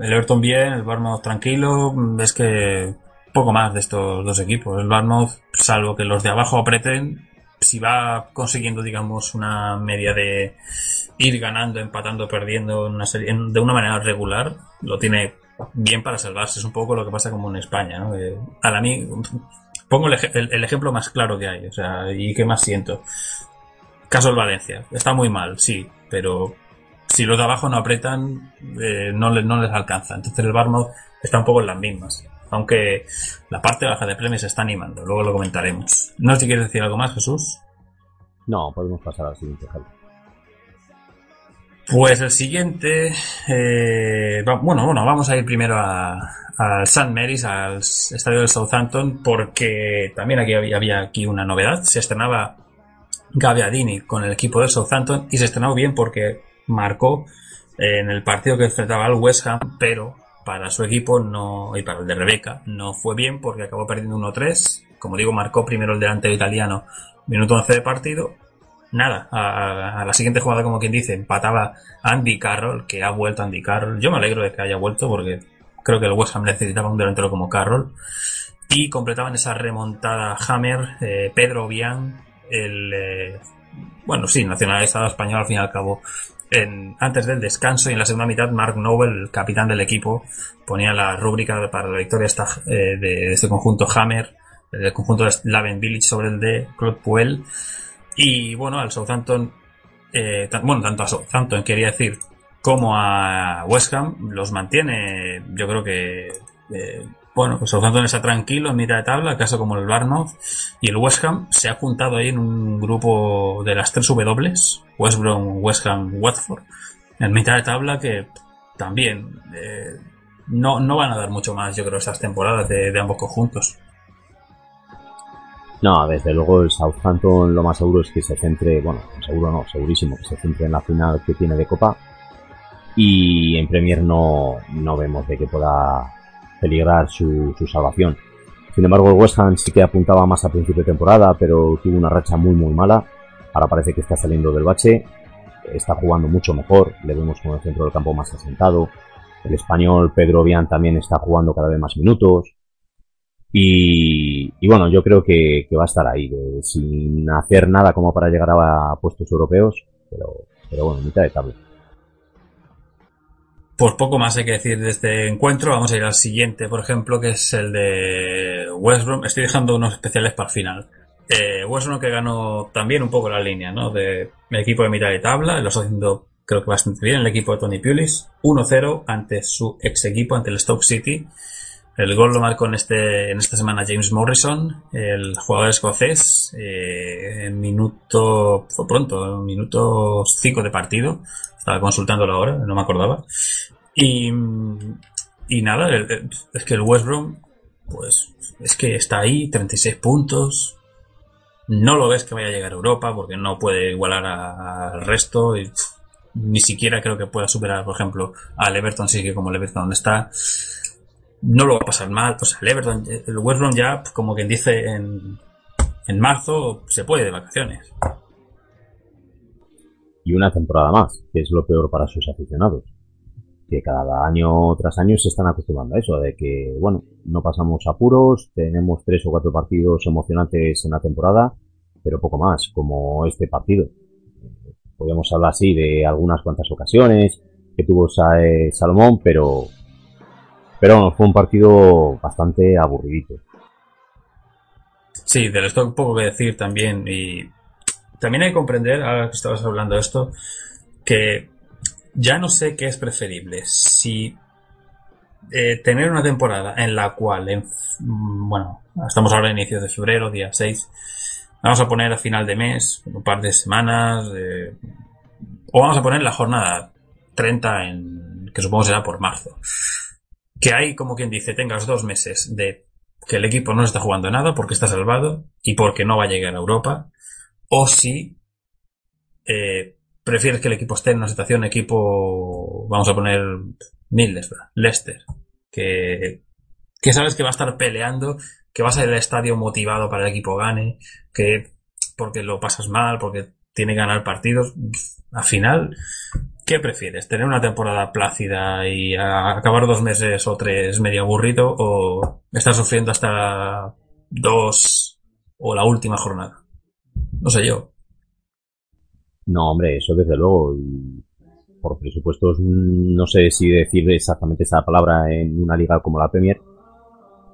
El Everton bien, el Bournemouth tranquilo, es que poco más de estos dos equipos. El Bournemouth, salvo que los de abajo apreten, si va consiguiendo, digamos, una media de ir ganando, empatando, perdiendo en una serie, en- de una manera regular, lo tiene bien para salvarse. Es un poco lo que pasa como en España, ¿no? Eh, mí, pongo el- el ejemplo más claro que hay, o sea, y que más siento. Caso del Valencia. Está muy mal, sí, pero si los de abajo no apretan, eh, no, le- no les alcanza. Entonces el Barmouth está un poco en las mismas. Aunque la parte baja de premios se está animando, luego lo comentaremos. No sé si quieres decir algo más, Jesús. No, podemos pasar al siguiente, Javi. Pues el siguiente, eh, bueno, bueno, vamos a ir primero a- al St. Mary's, al estadio del Southampton, porque también aquí había, había aquí una novedad. Se estrenaba Gaviadini con el equipo del Southampton y se estrenó bien porque marcó en el partido que enfrentaba al West Ham, pero para su equipo no y para el de Rebeca no fue bien porque acabó perdiendo 1-3. Como digo, marcó primero el delantero italiano, minuto 11 de partido. Nada, a, a la siguiente jugada, como quien dice, empataba Andy Carroll, que ha vuelto Andy Carroll. Yo me alegro de que haya vuelto porque creo que el West Ham necesitaba un delantero como Carroll. Y completaban esa remontada Hammer, eh, Pedro Bian, el, eh, bueno, sí, nacionalizado español al fin y al cabo. En, antes del descanso y en la segunda mitad, Mark Noble, el capitán del equipo, ponía la rúbrica para la victoria eh, de este conjunto Hammer, del conjunto de Slaven Village sobre el de Claude Puel. Y bueno, al Southampton, eh, bueno, tanto a Southampton quería decir como a West Ham los mantiene, yo creo que, eh, bueno, pues Southampton está tranquilo en mitad de tabla, caso como el Barmouth, y el West Ham se ha juntado ahí en un grupo de las tres W, West Brom, West Ham, Watford, en mitad de tabla que también eh, no, no van a dar mucho más, yo creo, estas temporadas de, de ambos conjuntos. No, desde luego el Southampton lo más seguro es que se centre, bueno, seguro no, segurísimo, que se centre en la final que tiene de Copa. Y en Premier no, no vemos de que pueda peligrar su, salvación. Sin embargo, el West Ham sí que apuntaba más a principio de temporada, pero tuvo una racha muy muy mala. Ahora parece que está saliendo del bache. Está jugando mucho mejor. Le vemos con el centro del campo más asentado. El español Pedro Vian también está jugando cada vez más minutos. Y, bueno, yo creo que, va a estar ahí, de- sin hacer nada como para llegar a, puestos europeos, pero, pero bueno, mitad de tabla. Pues poco más hay que decir de este encuentro. Vamos a ir al siguiente, por ejemplo, que es el de West Brom. Estoy dejando unos especiales para el final. Eh, West Brom que ganó también un poco la línea, ¿no? De el equipo de mitad de tabla. Lo está haciendo, creo que bastante bien, el equipo de Tony Pulis. 1-0 ante su ex equipo, ante el Stoke City. El gol lo marcó en, este, en esta semana James Morrison, el jugador escocés, eh, en minuto, fue pronto, en minuto 5 de partido. Estaba consultándolo ahora, no me acordaba. Y, y nada, es que el West Brom, pues, es que está ahí, 36 puntos. No lo ves que vaya a llegar a Europa porque no puede igualar al resto. Y, ni siquiera creo que pueda superar, por ejemplo, al Everton, sí que como el Everton está. No lo va a pasar mal. O sea, el Everton, el West Brom ya, como quien dice, en, en marzo se puede de vacaciones. Y una temporada más, que es lo peor para sus aficionados. Que cada año tras año se están acostumbrando a eso, de que, bueno, no pasamos apuros, tenemos tres o cuatro partidos emocionantes en la temporada, pero poco más, como este partido. Podemos hablar así de algunas cuantas ocasiones que tuvo eh, Salomón, pero, pero bueno, fue un partido bastante aburridito. Sí, del stock poco que decir también. Y también hay que comprender, ahora que estabas hablando de esto, que ya no sé qué es preferible. Si eh, tener una temporada en la cual, en, bueno, estamos ahora a inicios de febrero, día 6, vamos a poner a final de mes, un par de semanas, eh, o vamos a poner la jornada 30, en, que supongo será por marzo. Que hay, como quien dice, tengas dos meses de que el equipo no está jugando nada porque está salvado y porque no va a llegar a Europa, o si eh, prefieres que el equipo esté en una situación equipo, vamos a poner Middlesbrough, Leicester, que, que sabes que va a estar peleando, que vas a ir al estadio motivado para el equipo gane, que porque lo pasas mal, porque tiene que ganar partidos, al final ¿Qué prefieres? ¿Tener una temporada plácida y acabar dos meses o tres medio aburrido o estar sufriendo hasta dos o la última jornada? No sé yo. No, hombre, eso desde luego. Y por presupuestos, mm, no sé si decir exactamente esa palabra en una liga como la Premier,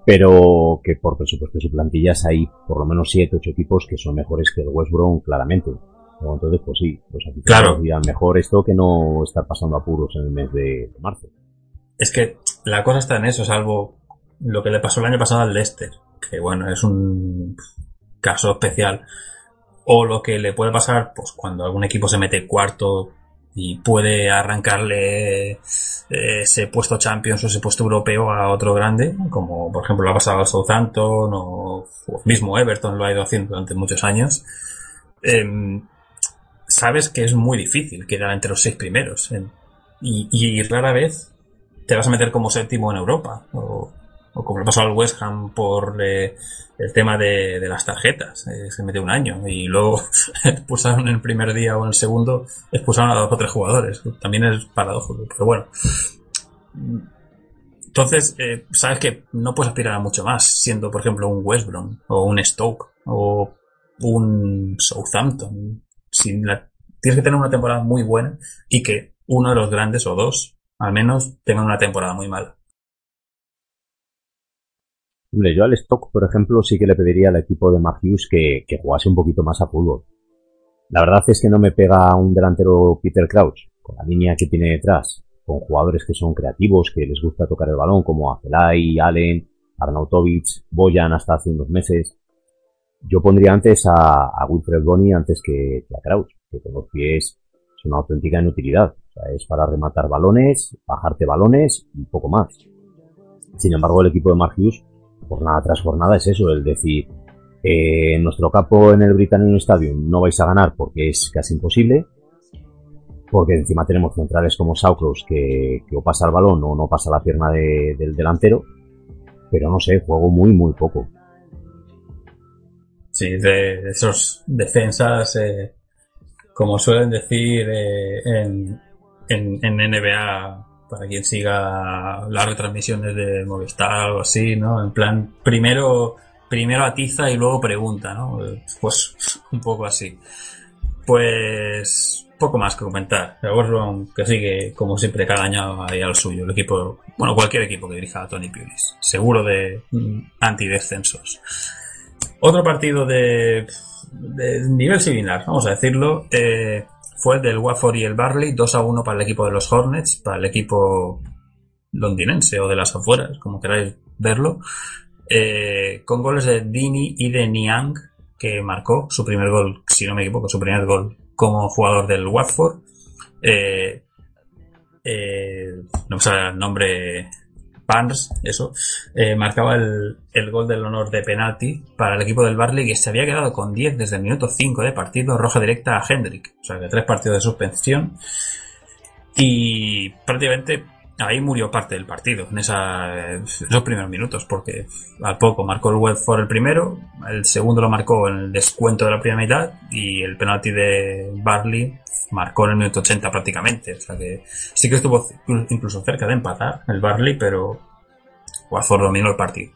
pero que por presupuestos y plantillas hay por lo menos siete, ocho equipos que son mejores que el West Brom, claramente. Luego, Entonces, pues sí, los aficionados Claro. dirían, mejor esto que no estar pasando apuros en el mes de marzo. Es que la cosa está en eso, salvo lo que le pasó el año pasado al Leicester, que bueno, es un caso especial. O lo que le puede pasar, pues cuando algún equipo se mete cuarto y puede arrancarle eh, ese puesto Champions o ese puesto europeo a otro grande, como por ejemplo lo ha pasado al Southampton o, mismo Everton lo ha ido haciendo durante muchos años. Em, sabes que es muy difícil quedar entre los seis primeros. em, y, y rara vez te vas a meter como séptimo en Europa. O, como le pasó al West Ham por eh, el tema de, de las tarjetas. eh, se metió un año y luego expulsaron en el primer día o en el segundo, expulsaron a dos o tres jugadores. También es paradójico, pero bueno. Entonces, eh, sabes que no puedes aspirar a mucho más, siendo, por ejemplo, un West Brom o un Stoke o un Southampton. Si la- tienes que tener una temporada muy buena y que uno de los grandes o dos, al menos, tengan una temporada muy mala. Yo al Stock, por ejemplo, sí que le pediría al equipo de Matthews que, que jugase un poquito más a fútbol. La verdad es que no me pega un delantero Peter Crouch, con la línea que tiene detrás, con jugadores que son creativos, que les gusta tocar el balón, como Azelay, Allen, Arnautovic, Boyan hasta hace unos meses. Yo pondría antes a, Wilfred Bonney antes que, que a Crouch, que con los pies es una auténtica inutilidad. O sea, es para rematar balones, bajarte balones y poco más. Sin embargo, el equipo de Mark Hughes, jornada tras jornada, es eso, el decir, eh, nuestro campo en el Britannic Stadium no vais a ganar porque es casi imposible, porque encima tenemos centrales como Sauclos que, que o pasa el balón o no pasa la pierna de- del delantero, pero no sé, juego muy, muy poco. Sí, de esos defensas, eh, como suelen decir eh, en, en, en NBA, para quien siga las retransmisiones de Movistar o así, ¿no? En plan, primero, primero atiza y luego pregunta, ¿no? Pues un poco así. Pues poco más que comentar. El que sigue, como siempre, cada año ahí al suyo. El equipo, bueno, cualquier equipo que dirija a Tony Pulis. Seguro de mm, antidescensos. Otro partido de, de nivel similar, vamos a decirlo, eh, fue el del Watford y el Barley, 2 a 1 para el equipo de los Hornets, para el equipo londinense o de las afueras, como queráis verlo, eh, con goles de Dini y de Niang, que marcó su primer gol, si no me equivoco, su primer gol como jugador del Watford. Eh, eh, no me sale el nombre Barnes, eso, eh, marcaba el, el gol del honor de penalti para el equipo del Barley que se había quedado con 10 desde el minuto 5 de partido, roja directa a Hendrick. O sea que tres partidos de suspensión. Y prácticamente ahí murió parte del partido, en esos primeros minutos, porque al poco marcó el Watford el primero, el segundo lo marcó en el descuento de la primera mitad y el penalti de Barley marcó en el minuto 80 prácticamente. O sea que sí que estuvo incluso cerca de empatar el Barley, pero Watford dominó el partido.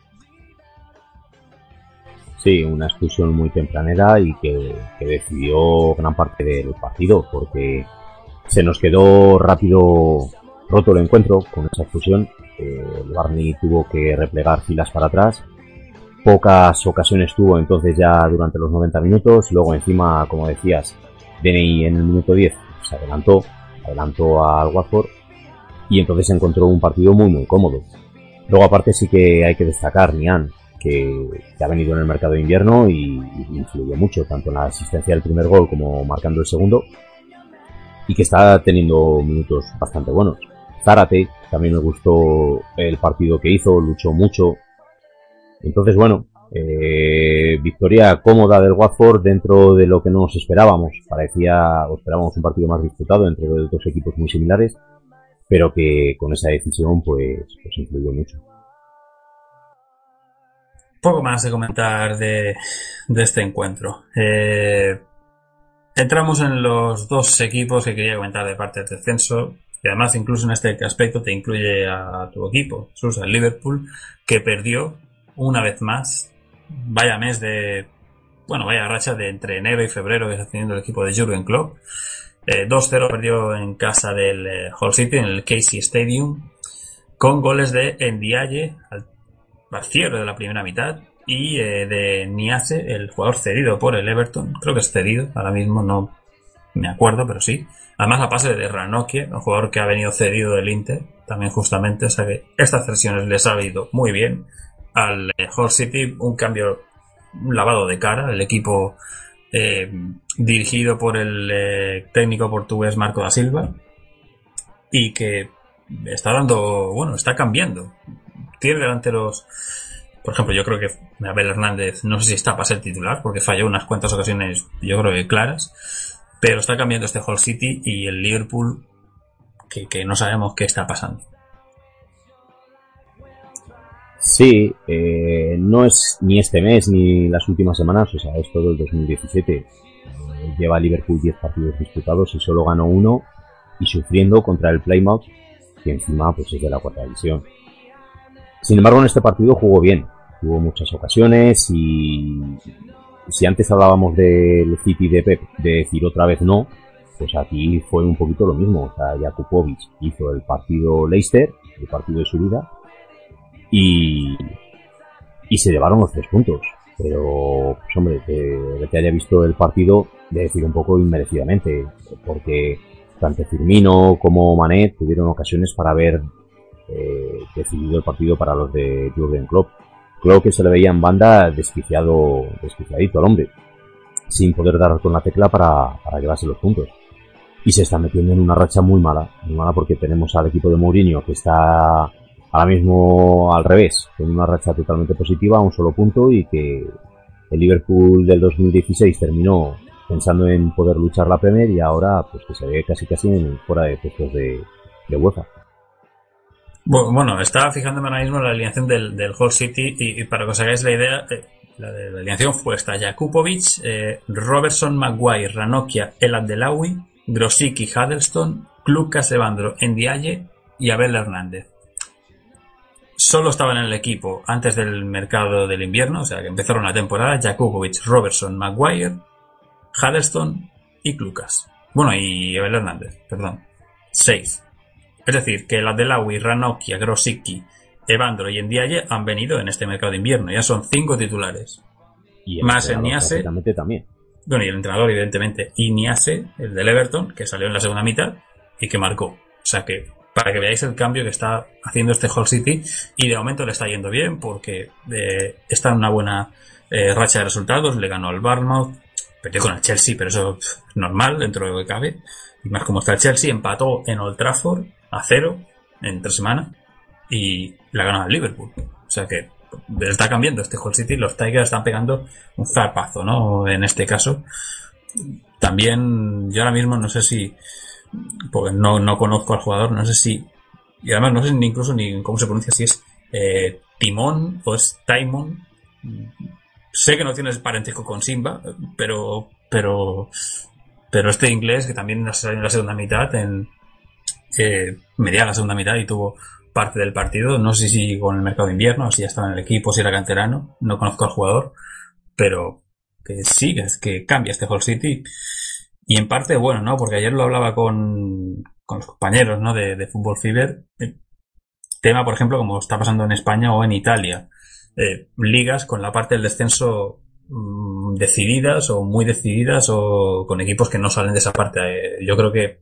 Sí, una expulsión muy tempranera y que decidió gran parte del partido, porque se nos quedó rápido roto el encuentro con esa expulsión. Eh, el Barney tuvo que replegar filas para atrás. Pocas ocasiones tuvo entonces ya durante los 90 minutos. Luego encima, como decías, DNI en el minuto 10 se adelantó, adelantó al Watford y entonces encontró un partido muy muy cómodo. Luego aparte sí que hay que destacar Nian, que, que ha venido en el mercado de invierno y, y influyó mucho, tanto en la asistencia del primer gol como marcando el segundo, y que está teniendo minutos bastante buenos. Zárate, también me gustó el partido que hizo, luchó mucho. Entonces, bueno, eh, victoria cómoda del Watford dentro de lo que no nos esperábamos. Parecía, o esperábamos un partido más disputado entre dos equipos muy similares, pero que con esa decisión pues, pues influyó mucho. Poco más de comentar de, de este encuentro. Eh, entramos en los dos equipos que quería comentar de parte del descenso. Y además, incluso en este aspecto, te incluye a tu equipo, Susa, el Liverpool, que perdió una vez más. Vaya mes de. Bueno, vaya racha de entre enero y febrero que está teniendo el equipo de Jurgen Klopp. Eh, 2-0 perdió en casa del eh, City, en el Casey Stadium, con goles de Ndiaye al, al cierre de la primera mitad y eh, de Niase, el jugador cedido por el Everton. Creo que es cedido, ahora mismo no me acuerdo, pero sí. Además, a pase de Ranocchia, un jugador que ha venido cedido del Inter, también justamente, o sea que estas versiones les ha ido muy bien. Al eh, City, un cambio, un lavado de cara, el equipo eh, dirigido por el eh, técnico portugués Marco da Silva y que está dando, bueno, está cambiando. Tiene delanteros, por ejemplo, yo creo que Abel Hernández, no sé si está para ser titular, porque falló unas cuantas ocasiones, yo creo que claras, pero está cambiando este Hull City y el Liverpool, que, que no sabemos qué está pasando. Sí, eh, no es ni este mes ni las últimas semanas, o sea, es todo el 2017. Eh, lleva Liverpool 10 partidos disputados y solo ganó uno y sufriendo contra el Plymouth, que encima pues es de la cuarta división. Sin embargo, en este partido jugó bien, tuvo muchas ocasiones y si antes hablábamos del City de Pep, de decir otra vez no, pues aquí fue un poquito lo mismo. O sea, Jakubovic hizo el partido Leicester, el partido de su vida, y, y se llevaron los tres puntos. Pero, pues hombre, que, que haya visto el partido, de decir un poco inmerecidamente, porque tanto Firmino como Manet tuvieron ocasiones para haber eh, decidido el partido para los de Jurgen Klopp. Klopp que se le veía en banda desquiciado, desquiciadito al hombre, sin poder dar con la tecla para, para llevarse los puntos. Y se está metiendo en una racha muy mala, muy mala porque tenemos al equipo de Mourinho que está ahora mismo al revés, con una racha totalmente positiva, un solo punto y que el Liverpool del 2016 terminó pensando en poder luchar la Premier y ahora pues que se ve casi casi en, fuera de puestos de, de UEFA. Bueno, estaba fijándome ahora mismo en la alineación del, del Hull City y, para que os hagáis la idea, eh, la, de, la alineación fue esta, Jakubovic, eh, Robertson, Maguire, Ranocchia, El Abdelawi, Grosicki, Huddleston, Lucas Evandro, Ndiaye y Abel Hernández. Solo estaban en el equipo antes del mercado del invierno, o sea que empezaron la temporada, Jakubovic, Robertson, Maguire, Huddleston y Lucas. Bueno, y Abel Hernández, perdón. Seis. Es decir, que la Delawi, Ranocchia, Grosicki, Evandro y Ndiaye han venido en este mercado de invierno. Ya son cinco titulares. Y el Más el Niase. también. Bueno, y el entrenador, evidentemente. Y Niase, el del Everton, que salió en la segunda mitad y que marcó. O sea que, para que veáis el cambio que está haciendo este Hull City. Y de momento le está yendo bien porque eh, está en una buena eh, racha de resultados. Le ganó al Bournemouth. Perdió con el Chelsea, pero eso pff, normal dentro de lo que cabe. Y más como está el Chelsea, empató en Old Trafford a cero en tres semanas y la ganó al Liverpool. O sea que está cambiando este Hull City. Los Tigers están pegando un zarpazo, ¿no? En este caso. También, yo ahora mismo no sé si, porque no, no conozco al jugador, no sé si, y además no sé ni incluso ni cómo se pronuncia, si es eh, Timón o es Taimon. Sé que no tienes parentesco con Simba, pero, pero, pero este inglés que también salió en la segunda mitad, en eh, media la segunda mitad y tuvo parte del partido, no sé si con el mercado de invierno, si ya estaba en el equipo, si era canterano, no conozco al jugador, pero que sí, que cambia este Hull City. Y en parte, bueno, ¿no? Porque ayer lo hablaba con, con los compañeros, ¿no? De, de Fútbol Fever. Eh, tema, por ejemplo, como está pasando en España o en Italia. Eh, ligas con la parte del descenso mm, decididas o muy decididas o con equipos que no salen de esa parte. Eh, yo creo que,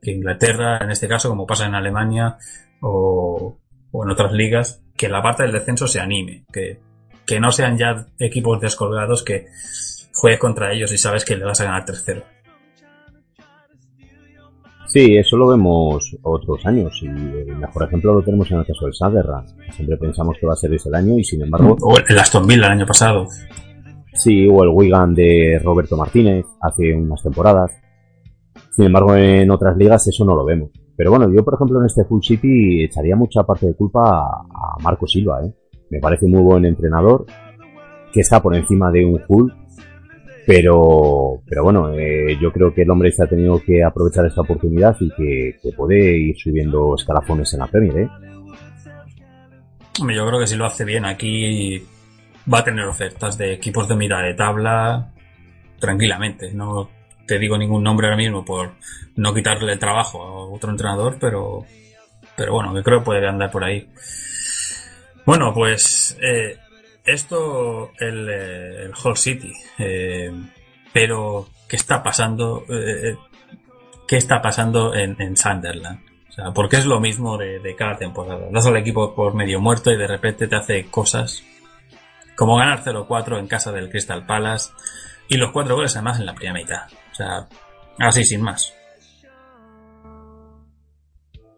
que Inglaterra, en este caso, como pasa en Alemania o, o en otras ligas, que la parte del descenso se anime, que, que no sean ya equipos descolgados que juegues contra ellos y sabes que le vas a ganar 3-0. Sí, eso lo vemos otros años y el mejor ejemplo lo tenemos en el caso del Sunderland. Siempre pensamos que va a ser ese el año y sin embargo, O el Aston Villa el año pasado. sí, o el Wigan de Roberto Martínez hace unas temporadas. Sin embargo, en otras ligas eso no lo vemos. Pero bueno, yo por ejemplo en este Full City echaría mucha parte de culpa a, Marco Silva, ¿eh? Me parece muy buen entrenador, que está por encima de un Hull Pero, pero bueno, eh, yo creo que el hombre se ha tenido que aprovechar esta oportunidad y que, que puede ir subiendo escalafones en la Premier, ¿eh? Yo creo que si lo hace bien aquí va a tener ofertas de equipos de mitad de tabla tranquilamente. No te digo ningún nombre ahora mismo por no quitarle el trabajo a otro entrenador, pero, pero bueno, que creo que puede andar por ahí. Bueno, pues eh, esto, el, eh, el Hull City. eh, pero, ¿qué está pasando? eh, ¿Qué está pasando en, en Sunderland? O sea, porque es lo mismo de, de cada temporada. Das al equipo por medio muerto y de repente te hace cosas como ganar 0-4 en casa del Crystal Palace y los cuatro goles además en la primera mitad. O sea, así sin más.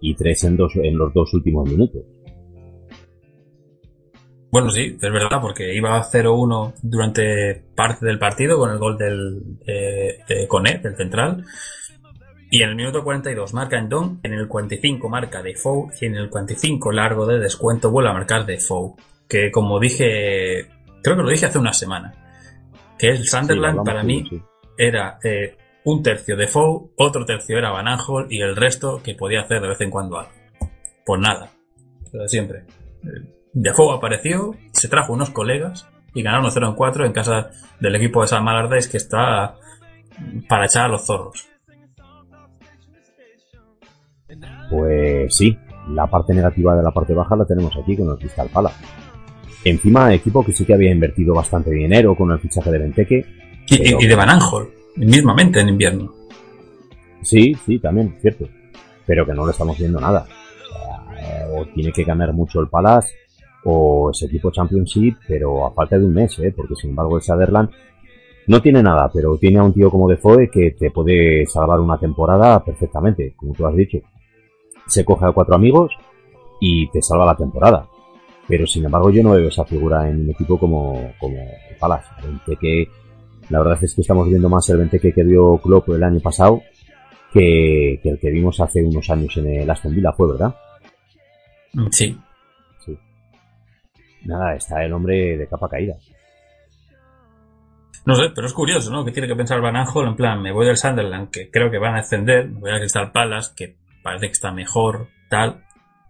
Y tres en, dos, en los dos últimos minutos. Bueno, sí, es verdad, porque iba 0-1 durante parte del partido con el gol del, de, de Coné, del central. Y en el minuto 42 marca Endon, en el 45 marca Defoe y en el 45 largo de descuento vuelve a marcar Defoe. Que como dije, creo que lo dije hace una semana, que el Sunderland para mí sí. Era eh, un tercio Defoe, otro tercio era Van y el resto que podía hacer de vez en cuando algo. Pues nada, de siempre. Eh, Defoe apareció, se trajo unos colegas y ganaron 0 en 4 en casa del equipo de San Malardais que está para echar a los zorros. Pues sí, la parte negativa de la parte baja la tenemos aquí con el Crystal Palace. Encima, equipo que sí que había invertido bastante dinero con el fichaje de Benteke. Y, y- Pero- y de Van mismamente en invierno. Sí, sí, también, cierto. Pero que no le estamos viendo nada. O, sea, o tiene que ganar mucho el Palace, o ese equipo Championship, pero a falta de un mes, ¿eh? Porque sin embargo el Sutherland no tiene nada, pero tiene a un tío como Defoe que te puede salvar una temporada perfectamente, como tú has dicho. Se coge a cuatro amigos y te salva la temporada. Pero sin embargo yo no veo esa figura en un equipo como, como el Palace. que la verdad es que estamos viendo más el Benteke que dio Klopp el año pasado que, que el que vimos hace unos años en el Aston Villa fue, ¿verdad? Sí. Sí. Nada, está el hombre de capa caída. No sé, pero es curioso, ¿no? Que tiene que pensar Van Aanholt en plan, me voy del Sunderland, que creo que van a ascender, me voy a Crystal Palace, que parece que está mejor, tal.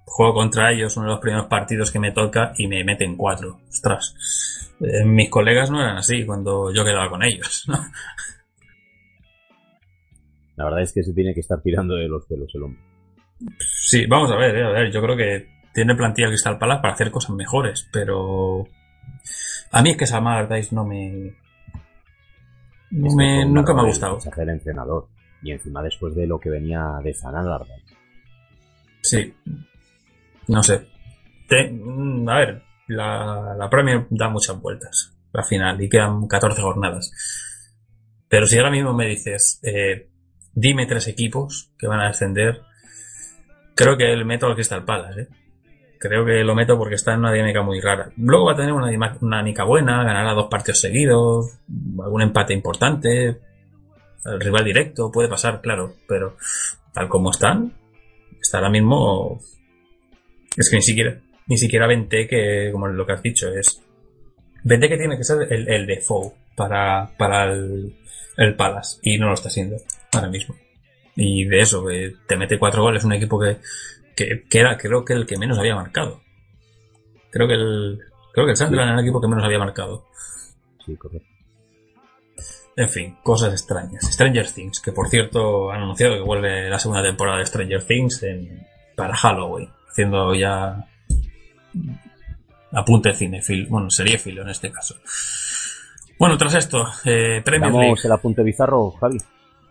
Juego contra ellos, uno de los primeros partidos que me toca y me meten cuatro. Ostras. Eh, mis colegas no eran así cuando yo quedaba con ellos, ¿no? La verdad es que se tiene que estar tirando de los pelos el hombre. Sí, vamos a ver, eh, a ver, yo creo que tiene plantilla Crystal Palace para hacer cosas mejores, pero a mí es que esa Allardyce no me, no me nunca me ha el gustado. del entrenador. Y encima después de lo que venía de San Allardyce. Sí. No sé. Te- mm, a ver, la, la Premier da muchas vueltas. La final y quedan 14 jornadas. Pero si ahora mismo me dices, eh, dime tres equipos que van a descender, creo que el meto al Crystal Palace, ¿eh? Creo que lo meto porque está en una dinámica muy rara. Luego va a tener una, dinámica buena, ganará dos partidos seguidos, algún empate importante, el rival directo, puede pasar, claro, pero tal como están, está ahora mismo es que ni siquiera ni siquiera Vente que como lo que has dicho es Vente que tiene que ser el, el default para, para el, el Palace y no lo está siendo ahora mismo y de eso te mete cuatro goles un equipo que, que, que era creo que el que menos había marcado creo que el creo que el Sunderland era el equipo que menos había marcado Sí, correcto. en fin, cosas extrañas. Stranger Things, que por cierto han anunciado que vuelve la segunda temporada de Stranger Things en- para Halloween, haciendo ya apunte cinefil, bueno, seriéfilo en este caso. Bueno, tras esto, eh, Premier League. Damos el apunte bizarro, Javi.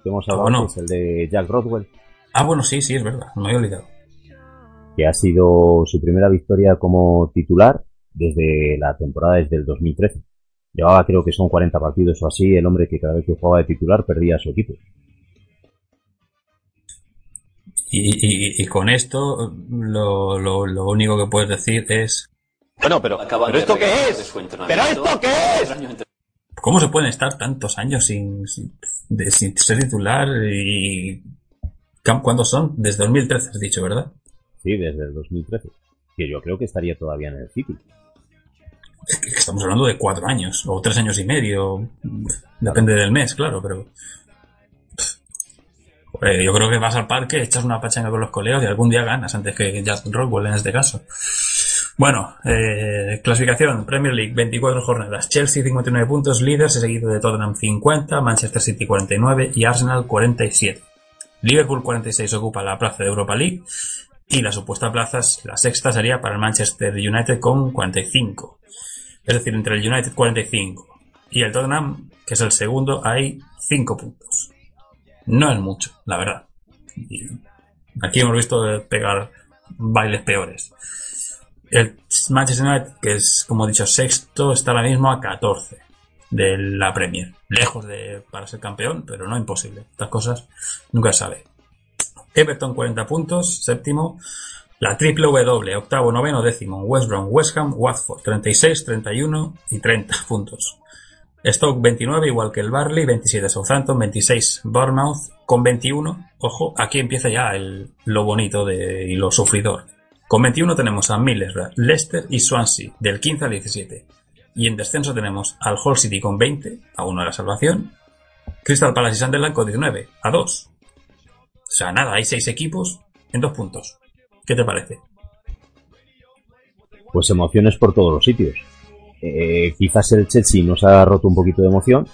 Que hemos hablado bueno. antes, el de Jack Rodwell. Ah, bueno, sí, sí, es verdad, me había olvidado. que ha sido su primera victoria como titular desde la temporada desde el 2013. Llevaba creo que son 40 partidos o así, el hombre que cada vez que jugaba de titular perdía a su equipo. Y, y- y con esto, lo, lo, lo único que puedes decir es Bueno, pero, ¿pero esto qué es? ¿Pero esto qué es? ¿Cómo se pueden estar tantos años sin, sin, de- sin ser titular y... ¿Cuándo son? Desde 2013 has dicho, ¿verdad? Sí, desde el 2013. Que yo creo que estaría todavía en el City. Estamos hablando de cuatro años, o tres años y medio. Depende del mes, claro, pero. Joder, yo creo que vas al parque, echas una pachanga con los colegas y algún día ganas antes que Justin Rockwell en este caso. Bueno, eh, clasificación, Premier League, 24 jornadas. Chelsea 59 puntos, líder, seguido de Tottenham 50, Manchester City 49 y Arsenal 47. Liverpool 46 ocupa la plaza de Europa League y la supuesta plaza, la sexta sería para el Manchester United con 45. Es decir, entre el United 45 y el Tottenham, que es el segundo, hay 5 puntos. No es mucho, la verdad. Aquí hemos visto pegar bailes peores. El Manchester United, que es, como he dicho, sexto, está ahora mismo a 14 de la Premier. Lejos de para ser campeón, pero no imposible. Estas cosas nunca se sabe. Everton 40 puntos, séptimo. La triple W, octavo, noveno, décimo. West Brom, West Ham, Watford, 36, 31 y 30 puntos. Stoke 29, igual que el Barley, 27 Southampton, 26 Bournemouth, con 21. Ojo, aquí empieza ya el, lo bonito de, y lo sufridor. Con 21 tenemos a Middlesbrough, Leicester y Swansea, del 15 al 17. Y en descenso tenemos al Hull City con 20, a 1 de la salvación. Crystal Palace y Sunderland con 19, a 2. O sea, nada, hay 6 equipos en 2 puntos. ¿Qué te parece? Pues emociones por todos los sitios. Eh, quizás el Chelsea nos ha roto un poquito de emoción,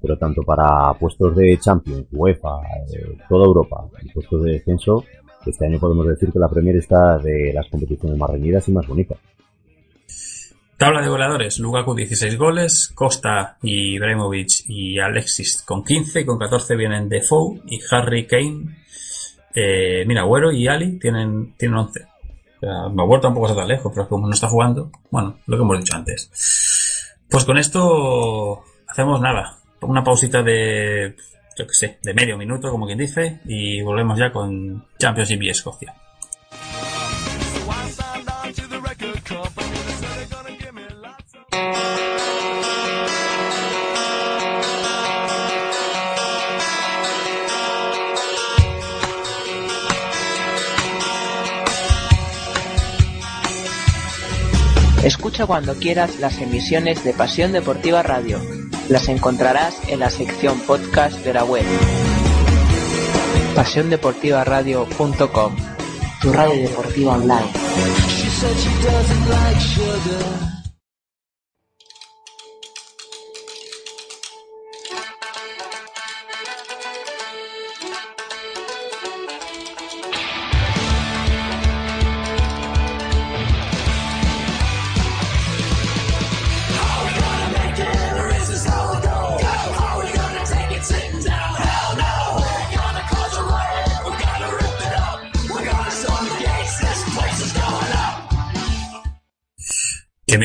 pero tanto para puestos de Champions, UEFA, eh, toda Europa y puestos de descenso, este año podemos decir que la Premier está de las competiciones más reñidas y más bonitas. Tabla de goleadores, Lukaku 16 goles, Costa y Ibrahimovic y Alexis con 15, con 14 vienen Defoe y Harry Kane, eh, mira, Agüero y Ali tienen, tienen 11. Maguire tampoco está tan lejos, pero como no está jugando, bueno, lo que hemos dicho antes. Pues con esto hacemos nada, una pausita de yo que sé, de medio minuto, como quien dice, y volvemos ya con Championship y Escocia. Escucha cuando quieras las emisiones de Pasión Deportiva Radio. Las encontrarás en la sección podcast de la web. PasiónDeportivaRadio.com Tu radio deportiva online.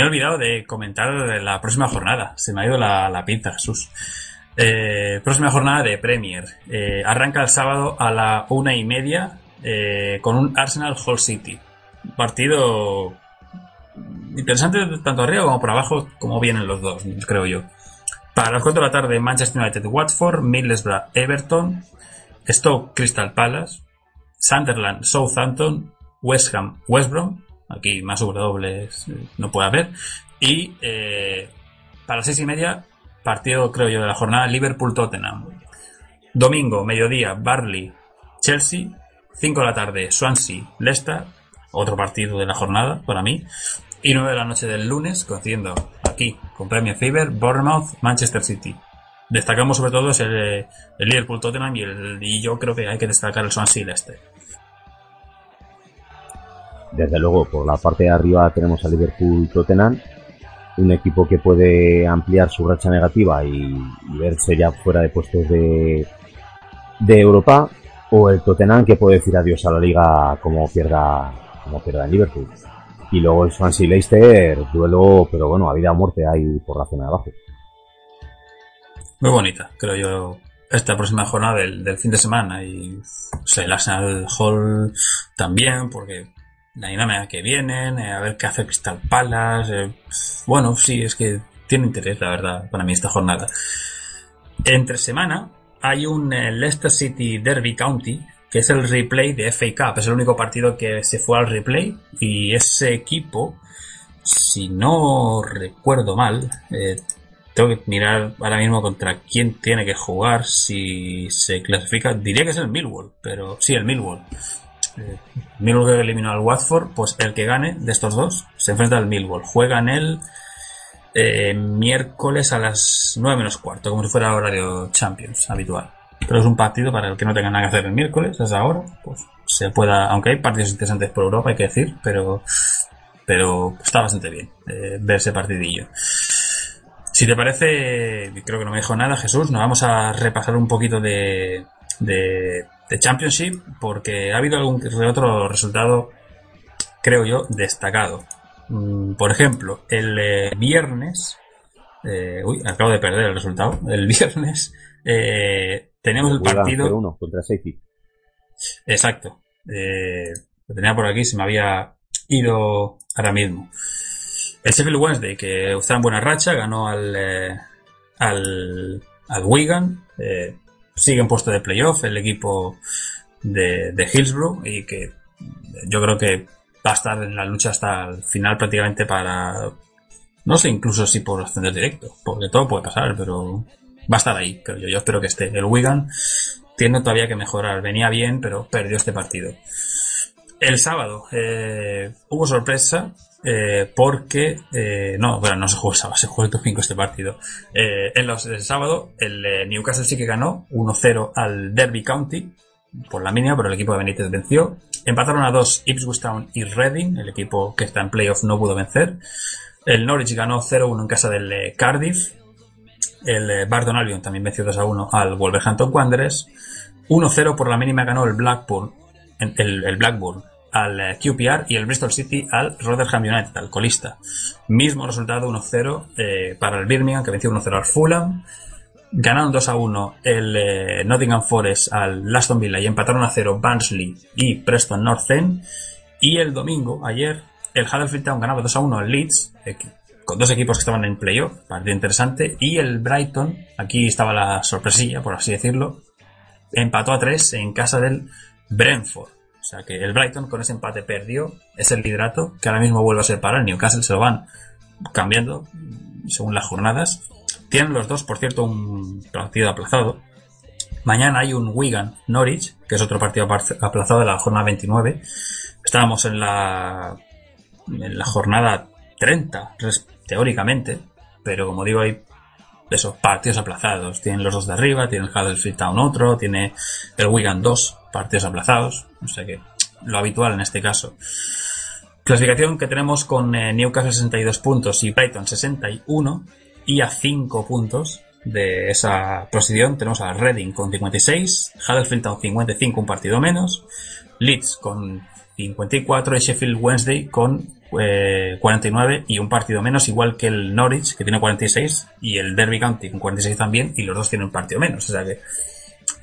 He olvidado de comentar la próxima jornada. Se me ha ido la, la Jesús. Eh, próxima jornada de Premier. Eh, arranca el sábado a la una y media eh, con un Arsenal Hall City. Partido interesante tanto arriba como por abajo, como vienen los dos, creo yo. Para las 4 de la tarde, Manchester United Watford, Middlesbrough Everton, Stoke Crystal Palace, Sunderland Southampton, West Ham West Brom, aquí más dobles no puede haber, y eh, para las 6 y media, partido creo yo de la jornada, Liverpool Tottenham. Domingo, mediodía, Barley Chelsea, 5 de la tarde, Swansea Leicester, otro partido de la jornada para mí, y 9 de la noche del lunes, coincidiendo aquí con Premier Fever, Bournemouth, Manchester City. Destacamos sobre todo el, el Liverpool Tottenham y, el, y yo creo que hay que destacar el Swansea Leicester. Desde luego, por la parte de arriba tenemos a Liverpool Tottenham, un equipo que puede ampliar su racha negativa y, verse ya fuera de puestos de, de Europa, o el Tottenham que puede decir adiós a la liga como pierda, como pierda en Liverpool. Y luego el Swansea Leicester, duelo, pero bueno, a vida o muerte ahí por la zona de abajo. Muy bonita, creo yo, esta próxima jornada del, del fin de semana. Y o sea, el Arsenal Hall también, porque la dinámica que vienen, eh, a ver qué hace Crystal Palace. eh, bueno, sí, es que tiene interés, la verdad, para mí esta jornada. Entre semana hay un eh, Leicester City Derby County, que es el replay de FA Cup. Es el único partido que se fue al replay. Y ese equipo, si no recuerdo mal, tengo que mirar ahora mismo contra quién tiene que jugar si se clasifica. Diría que es el Millwall, pero sí, el Millwall. Eh, Millwall eliminó al Watford, pues el que gane de estos dos se enfrenta al Millwall. Juegan el eh, miércoles a las 9 menos cuarto, como si fuera horario Champions habitual. Pero es un partido para el que no tenga nada que hacer el miércoles, es ahora, pues se pueda, aunque hay partidos interesantes por Europa, hay que decir, pero, pero está bastante bien eh, ver ese partidillo. Si te parece, creo que no me dijo nada, Jesús, nos vamos a repasar un poquito de, de, de Championship, porque ha habido algún otro resultado, creo yo, destacado. Mm, Por ejemplo, el eh, viernes, eh, uy, acabo de perder el resultado. El viernes eh, tenemos el partido. 0-1 contra Safety. Exacto. Lo tenía por aquí, se me había ido ahora mismo. El Sheffield Wednesday, que está en buena racha, ganó al, al, al Wigan. eh, sigue en puesto de playoff el equipo de, Hillsborough y que yo creo que va a estar en la lucha hasta el final prácticamente para... No sé incluso si por ascender directo, porque todo puede pasar, pero va a estar ahí, creo yo. Yo espero que esté. El Wigan tiene todavía que mejorar. Venía bien, pero perdió este partido. El sábado eh, hubo sorpresa eh, porque eh, no, bueno, no se jugó el sábado, se jugó el domingo este partido. Eh, en los, el sábado el Newcastle sí que ganó 1-0 al Derby County por la mínima, pero el equipo de Benítez venció. Empataron a dos Ipswich Town y Reading, el equipo que está en playoff no pudo vencer. El Norwich ganó 0-1 en casa del Cardiff. El Barton Albion también venció 2-1 al Wolverhampton Wanderers. 1-0 por la mínima ganó el Blackburn, el, el Blackburn al eh, QPR y el Bristol City al Rotherham United, al colista. Mismo resultado 1-0 eh, para el Birmingham que venció 1-0 al Fulham. Ganaron 2 a 1 el eh, Nottingham Forest al Aston Villa y empataron a 0 Barnsley y Preston North End. Y el domingo, ayer, el Huddersfield Town ganaba 2 a 1 al Leeds, eh, con dos equipos que estaban en playoff, partido interesante. Y el Brighton, aquí estaba la sorpresilla, por así decirlo, empató a 3 en casa del Brentford. Sea que el Brighton con ese empate perdió, es el liderato, que ahora mismo vuelve a ser el Newcastle, se lo van cambiando según las jornadas. Tienen los dos, por cierto, un partido aplazado. Mañana hay un Wigan Norwich, que es otro partido aplazado de la jornada 29. Estábamos en la, en la jornada 30, res- teóricamente, pero como digo, hay esos partidos aplazados. Tienen los dos de arriba, tiene el Huddersfield Town otro, tiene el Wigan dos partidos aplazados. O sea que lo habitual en este caso. Clasificación que tenemos con eh, Newcastle 62 puntos y Brighton 61 y a 5 puntos de esa posición tenemos a Reading con 56, Huddersfield Town 55, un partido menos, Leeds con 54 y Sheffield Wednesday con eh, 49 y un partido menos, igual que el Norwich que tiene 46 y el Derby County con 46 también y los dos tienen un partido menos. O sea que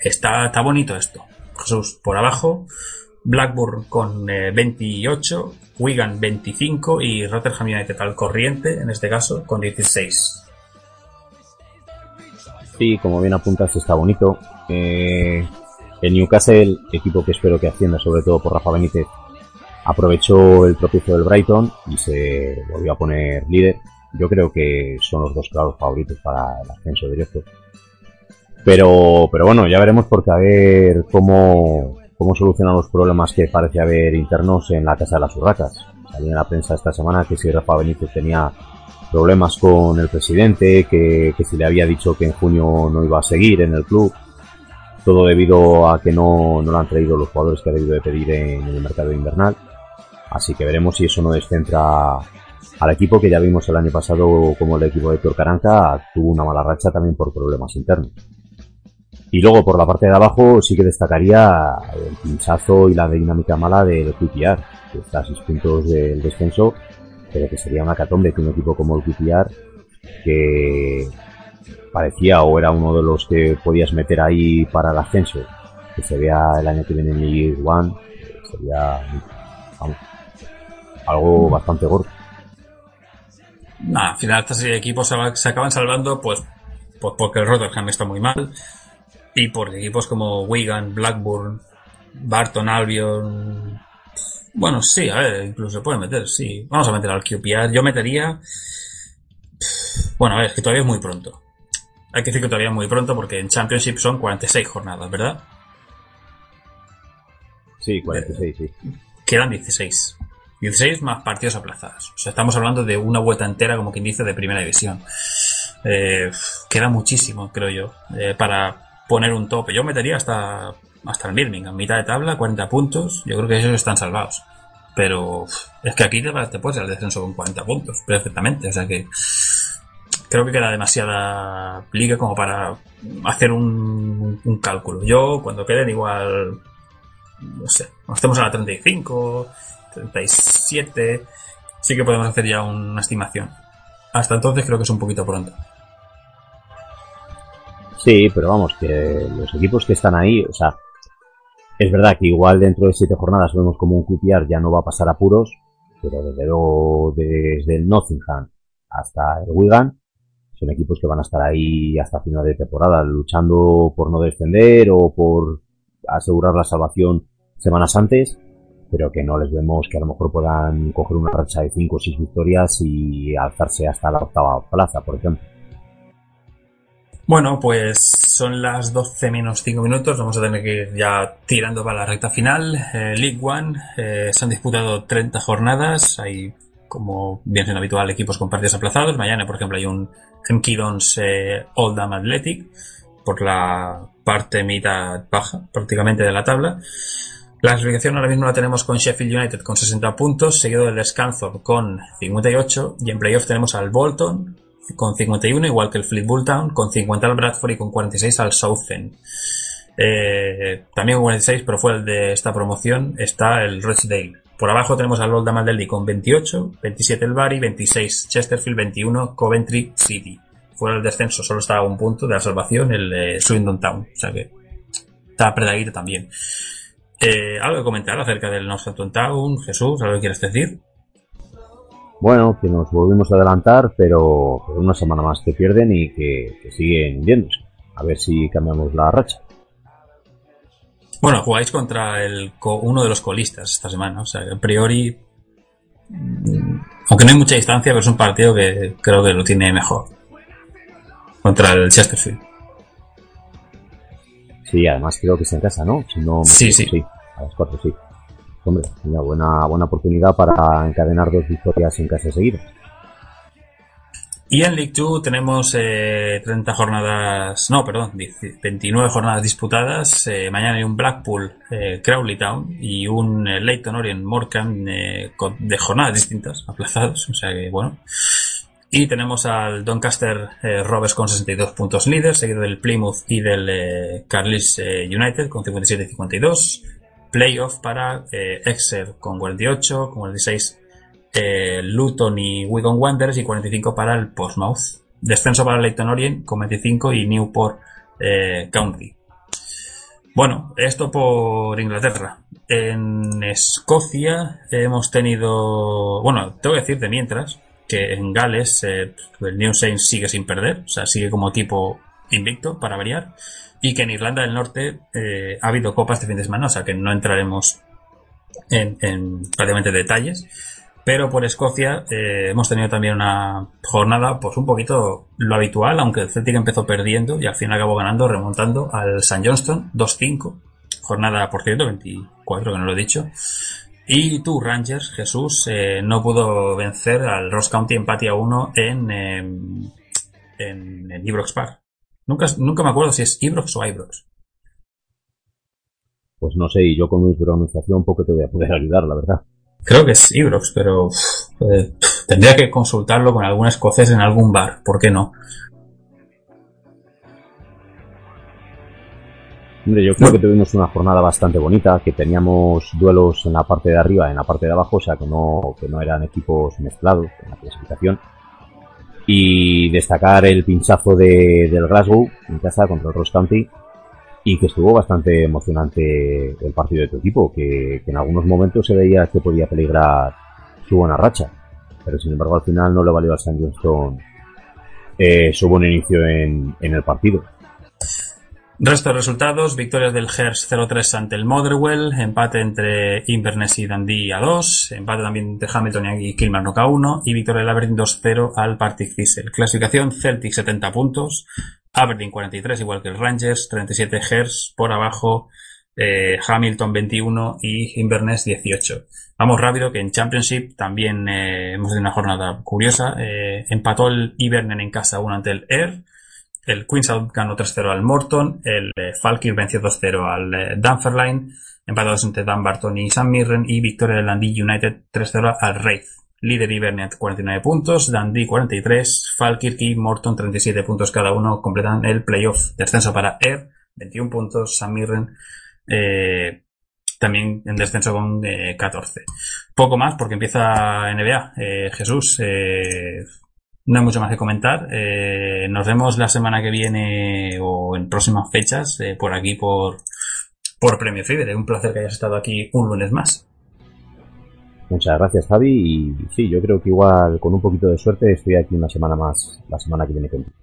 está, está bonito esto. Jesús, por abajo, Blackburn con eh, 28, Wigan 25 y Rotherham United al corriente, en este caso, con 16. Sí, como bien apuntas, está bonito. Eh, el Newcastle, equipo que espero que ascienda, sobre todo por Rafa Benítez, aprovechó el tropiezo del Brighton y se volvió a poner líder. Yo creo que son los dos claros favoritos para el ascenso directo. Pero, pero bueno, ya veremos porque a ver cómo, cómo solucionan los problemas que parece haber internos en la Casa de las Urracas. Salió en la prensa esta semana que si Rafa Benítez tenía problemas con el presidente, que, que si le había dicho que en junio no iba a seguir en el club, todo debido a que no, no le han traído los jugadores que ha debido de pedir en, el mercado invernal. Así que veremos si eso no descentra al equipo que ya vimos el año pasado como el equipo de Héctor Caranca tuvo una mala racha también por problemas internos. Y luego por la parte de abajo sí que destacaría el pinchazo y la dinámica mala del QPR, que está a 6 puntos del descenso, pero que sería una catombe que un equipo como el QPR, que parecía o era uno de los que podías meter ahí para el ascenso, que se vea el año que viene en League One, sería algo bastante gordo. Nah, al final de equipos se, acaban salvando pues, pues porque el Rotherham está muy mal y porque equipos como Wigan, Blackburn, Barton Albion bueno, sí, a ver, incluso se puede meter, sí. Vamos a meter al QPR. Yo metería Bueno, a ver, es que todavía es muy pronto. Hay que decir que todavía muy pronto porque en Championship son 46 jornadas, ¿verdad? Sí, 46, sí. Quedan 16. 16 más partidos aplazados. O sea, estamos hablando de una vuelta entera, como quien dice, de primera división. Eh, queda muchísimo, creo yo, eh, para poner un tope. Yo metería hasta, hasta el Birmingham, mitad de tabla, 40 puntos. Yo creo que esos están salvados. Pero es que aquí te, te puedes al descenso con 40 puntos, perfectamente. O sea que creo que queda demasiada liga como para hacer un, cálculo. Yo, cuando queden igual, no sé, nos estemos a la 35, 37, sí que podemos hacer ya una estimación. Hasta entonces creo que es un poquito pronto. Sí, pero vamos, que los equipos que están ahí, o sea, es verdad que igual dentro de siete jornadas vemos como un QPR ya no va a pasar apuros, pero desde luego desde el Nottingham hasta el Wigan son equipos que van a estar ahí hasta final de temporada luchando por no descender o por asegurar la salvación semanas antes, pero que no les vemos que a lo mejor puedan coger una racha de cinco o seis victorias y alzarse hasta la octava plaza, por ejemplo. Bueno, pues son las 12 menos 5 minutos. Vamos a tener que ir ya tirando para la recta final. Eh, League One eh, se han disputado 30 jornadas. Hay, como bien siendo habitual, equipos con partidos aplazados. Mañana, por ejemplo, hay un Hemkidons eh, Oldham Athletic por la parte mitad baja prácticamente de la tabla. La clasificación ahora mismo la tenemos con Sheffield United con 60 puntos, seguido del Scanthorpe con 58 y en playoff tenemos al Bolton con 51, igual que el Fleetwood Town, con 50 al Bradford y con 46 al Southend. Eh, también con 46, pero fuera de esta promoción, está el Rochdale. Por abajo tenemos al Oldham Alderley con 28, 27 el Bari, 26 Chesterfield, 21 Coventry City. Fuera del descenso, solo está a un punto de la salvación el eh, Swindon Town. O sea que está apretadito también. Eh, ¿Algo que comentar acerca del Northampton Town? Jesús, ¿algo que quieres decir? Bueno, que nos volvimos a adelantar, pero una semana más que pierden y que, que siguen hundiéndose. A ver si cambiamos la racha. Bueno, jugáis contra el co- uno de los colistas esta semana. O sea, a priori. mm, Aunque no hay mucha distancia, pero es un partido que creo que lo tiene mejor. Contra el Chesterfield. Sí, además creo que está en casa, ¿no? Si no Sí, equivoco, sí. A las cuatro, sí. Hombre, una buena, buena oportunidad para encadenar dos victorias en casa seguidas. Y en League 2 tenemos eh, 30 jornadas, no, perdón, 10 29 jornadas disputadas. Eh, mañana hay un Blackpool, eh, Crowley Town y un eh, Leyton Orient Morecambe eh, de jornadas distintas, aplazados. O sea que, bueno. Y tenemos al Doncaster eh, Rovers con 62 puntos líder, seguido del Plymouth y del Carlisle United con 57 y 52. Playoff para Exeter con 48, con 46 eh, Luton y Wigan Wanderers y 45 para el Portsmouth. Descenso para Leyton Orient con 25 y Newport eh, County. Bueno, esto por Inglaterra. En Escocia hemos tenido, bueno, tengo que decir de mientras que en Gales eh, el New Saints sigue sin perder, o sea, sigue como tipo invicto para variar, y que en Irlanda del Norte eh, ha habido copa este fin de semana, o sea que no entraremos en, en prácticamente detalles. Pero por Escocia eh, hemos tenido también una jornada, pues un poquito lo habitual, aunque el Celtic empezó perdiendo y al final acabó ganando, remontando al St. Johnston 2-5. Jornada, por cierto, 24, que no lo he dicho. Y tú, Rangers, Jesús, eh, no pudo vencer al Ross County empate a 1 en, eh, en, en Ibrox Park. Nunca, nunca me acuerdo si es Ibrox o Ibrox. Pues no sé, y yo con mi pronunciación poco te voy a poder ayudar, la verdad. Creo que es Ibrox, pero uf, eh, tendría que consultarlo con algún escocés en algún bar. ¿Por qué no? Hombre, yo creo que tuvimos una jornada bastante bonita, que teníamos duelos en la parte de arriba y en la parte de abajo, o sea que no, que no eran equipos mezclados en la clasificación. Y destacar el pinchazo de, del Glasgow en casa contra el Ross County y que estuvo bastante emocionante el partido de tu equipo, que, en algunos momentos se veía que podía peligrar su buena racha. Pero sin embargo al final no le valió a St. Johnston eh, su buen inicio en, en el partido. Resto de resultados, victorias del Hers 0-3 ante el Motherwell, empate entre Inverness y Dundee a 2, empate también entre Hamilton y Kilmarnock a 1 y victoria del Aberdeen 2-0 al Partick Thistle. Clasificación Celtic 70 puntos, Aberdeen 43 igual que el Rangers, 37 Hers por abajo, eh, Hamilton 21 y Inverness 18. Vamos rápido que en Championship también eh, hemos tenido una jornada curiosa, eh, empató el Inverness en casa 1 ante el Air, el Queensland ganó 3-0 al Morton, el Falkir venció 2-0 al Dunfermline, empatados entre Dunbarton y San Mirren y victoria del Dundee United 3-0 al Wraith. Líder Ibernet 49 puntos, Dundee 43, Falkirk y Morton 37 puntos cada uno completan el playoff. Descenso para Air 21 puntos, San Mirren eh, también en descenso con 14. Poco más porque empieza NBA. Jesús, no hay mucho más que comentar. Eh, nos vemos la semana que viene o en próximas fechas eh, por aquí por, por Premio Fibre. Un placer que hayas estado aquí un lunes más. Muchas gracias, Javi. Y sí, yo creo que igual con un poquito de suerte estoy aquí una semana más, la semana que viene contigo.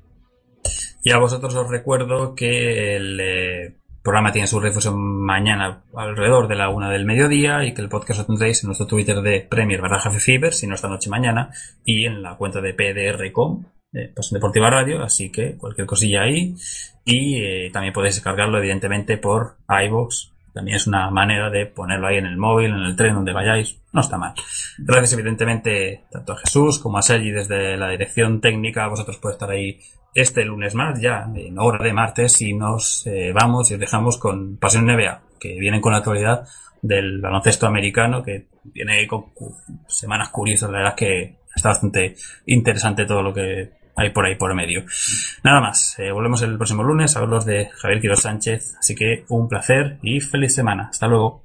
Y a vosotros os recuerdo que el, eh, programa tiene su refusión mañana alrededor de la una del mediodía y que el podcast lo tendréis en nuestro Twitter de Premier barra Fever, si no esta noche mañana, y en la cuenta de PDR.com, de Pasión Deportiva Radio, así que cualquier cosilla ahí. Y eh, también podéis descargarlo, evidentemente, por iVoox. También es una manera de ponerlo ahí en el móvil, en el tren, donde vayáis. No está mal. Gracias, evidentemente, tanto a Jesús como a Sergi desde la dirección técnica. Vosotros podéis estar ahí este lunes más, ya en hora de martes, y nos eh, vamos y os dejamos con Pasión NBA, que vienen con la actualidad del baloncesto americano, que viene con semanas curiosas, la verdad es que está bastante interesante todo lo que hay por ahí por medio. Nada más, eh, volvemos el próximo lunes a los de Javier Quiroz Sánchez, así que un placer y feliz semana. Hasta luego.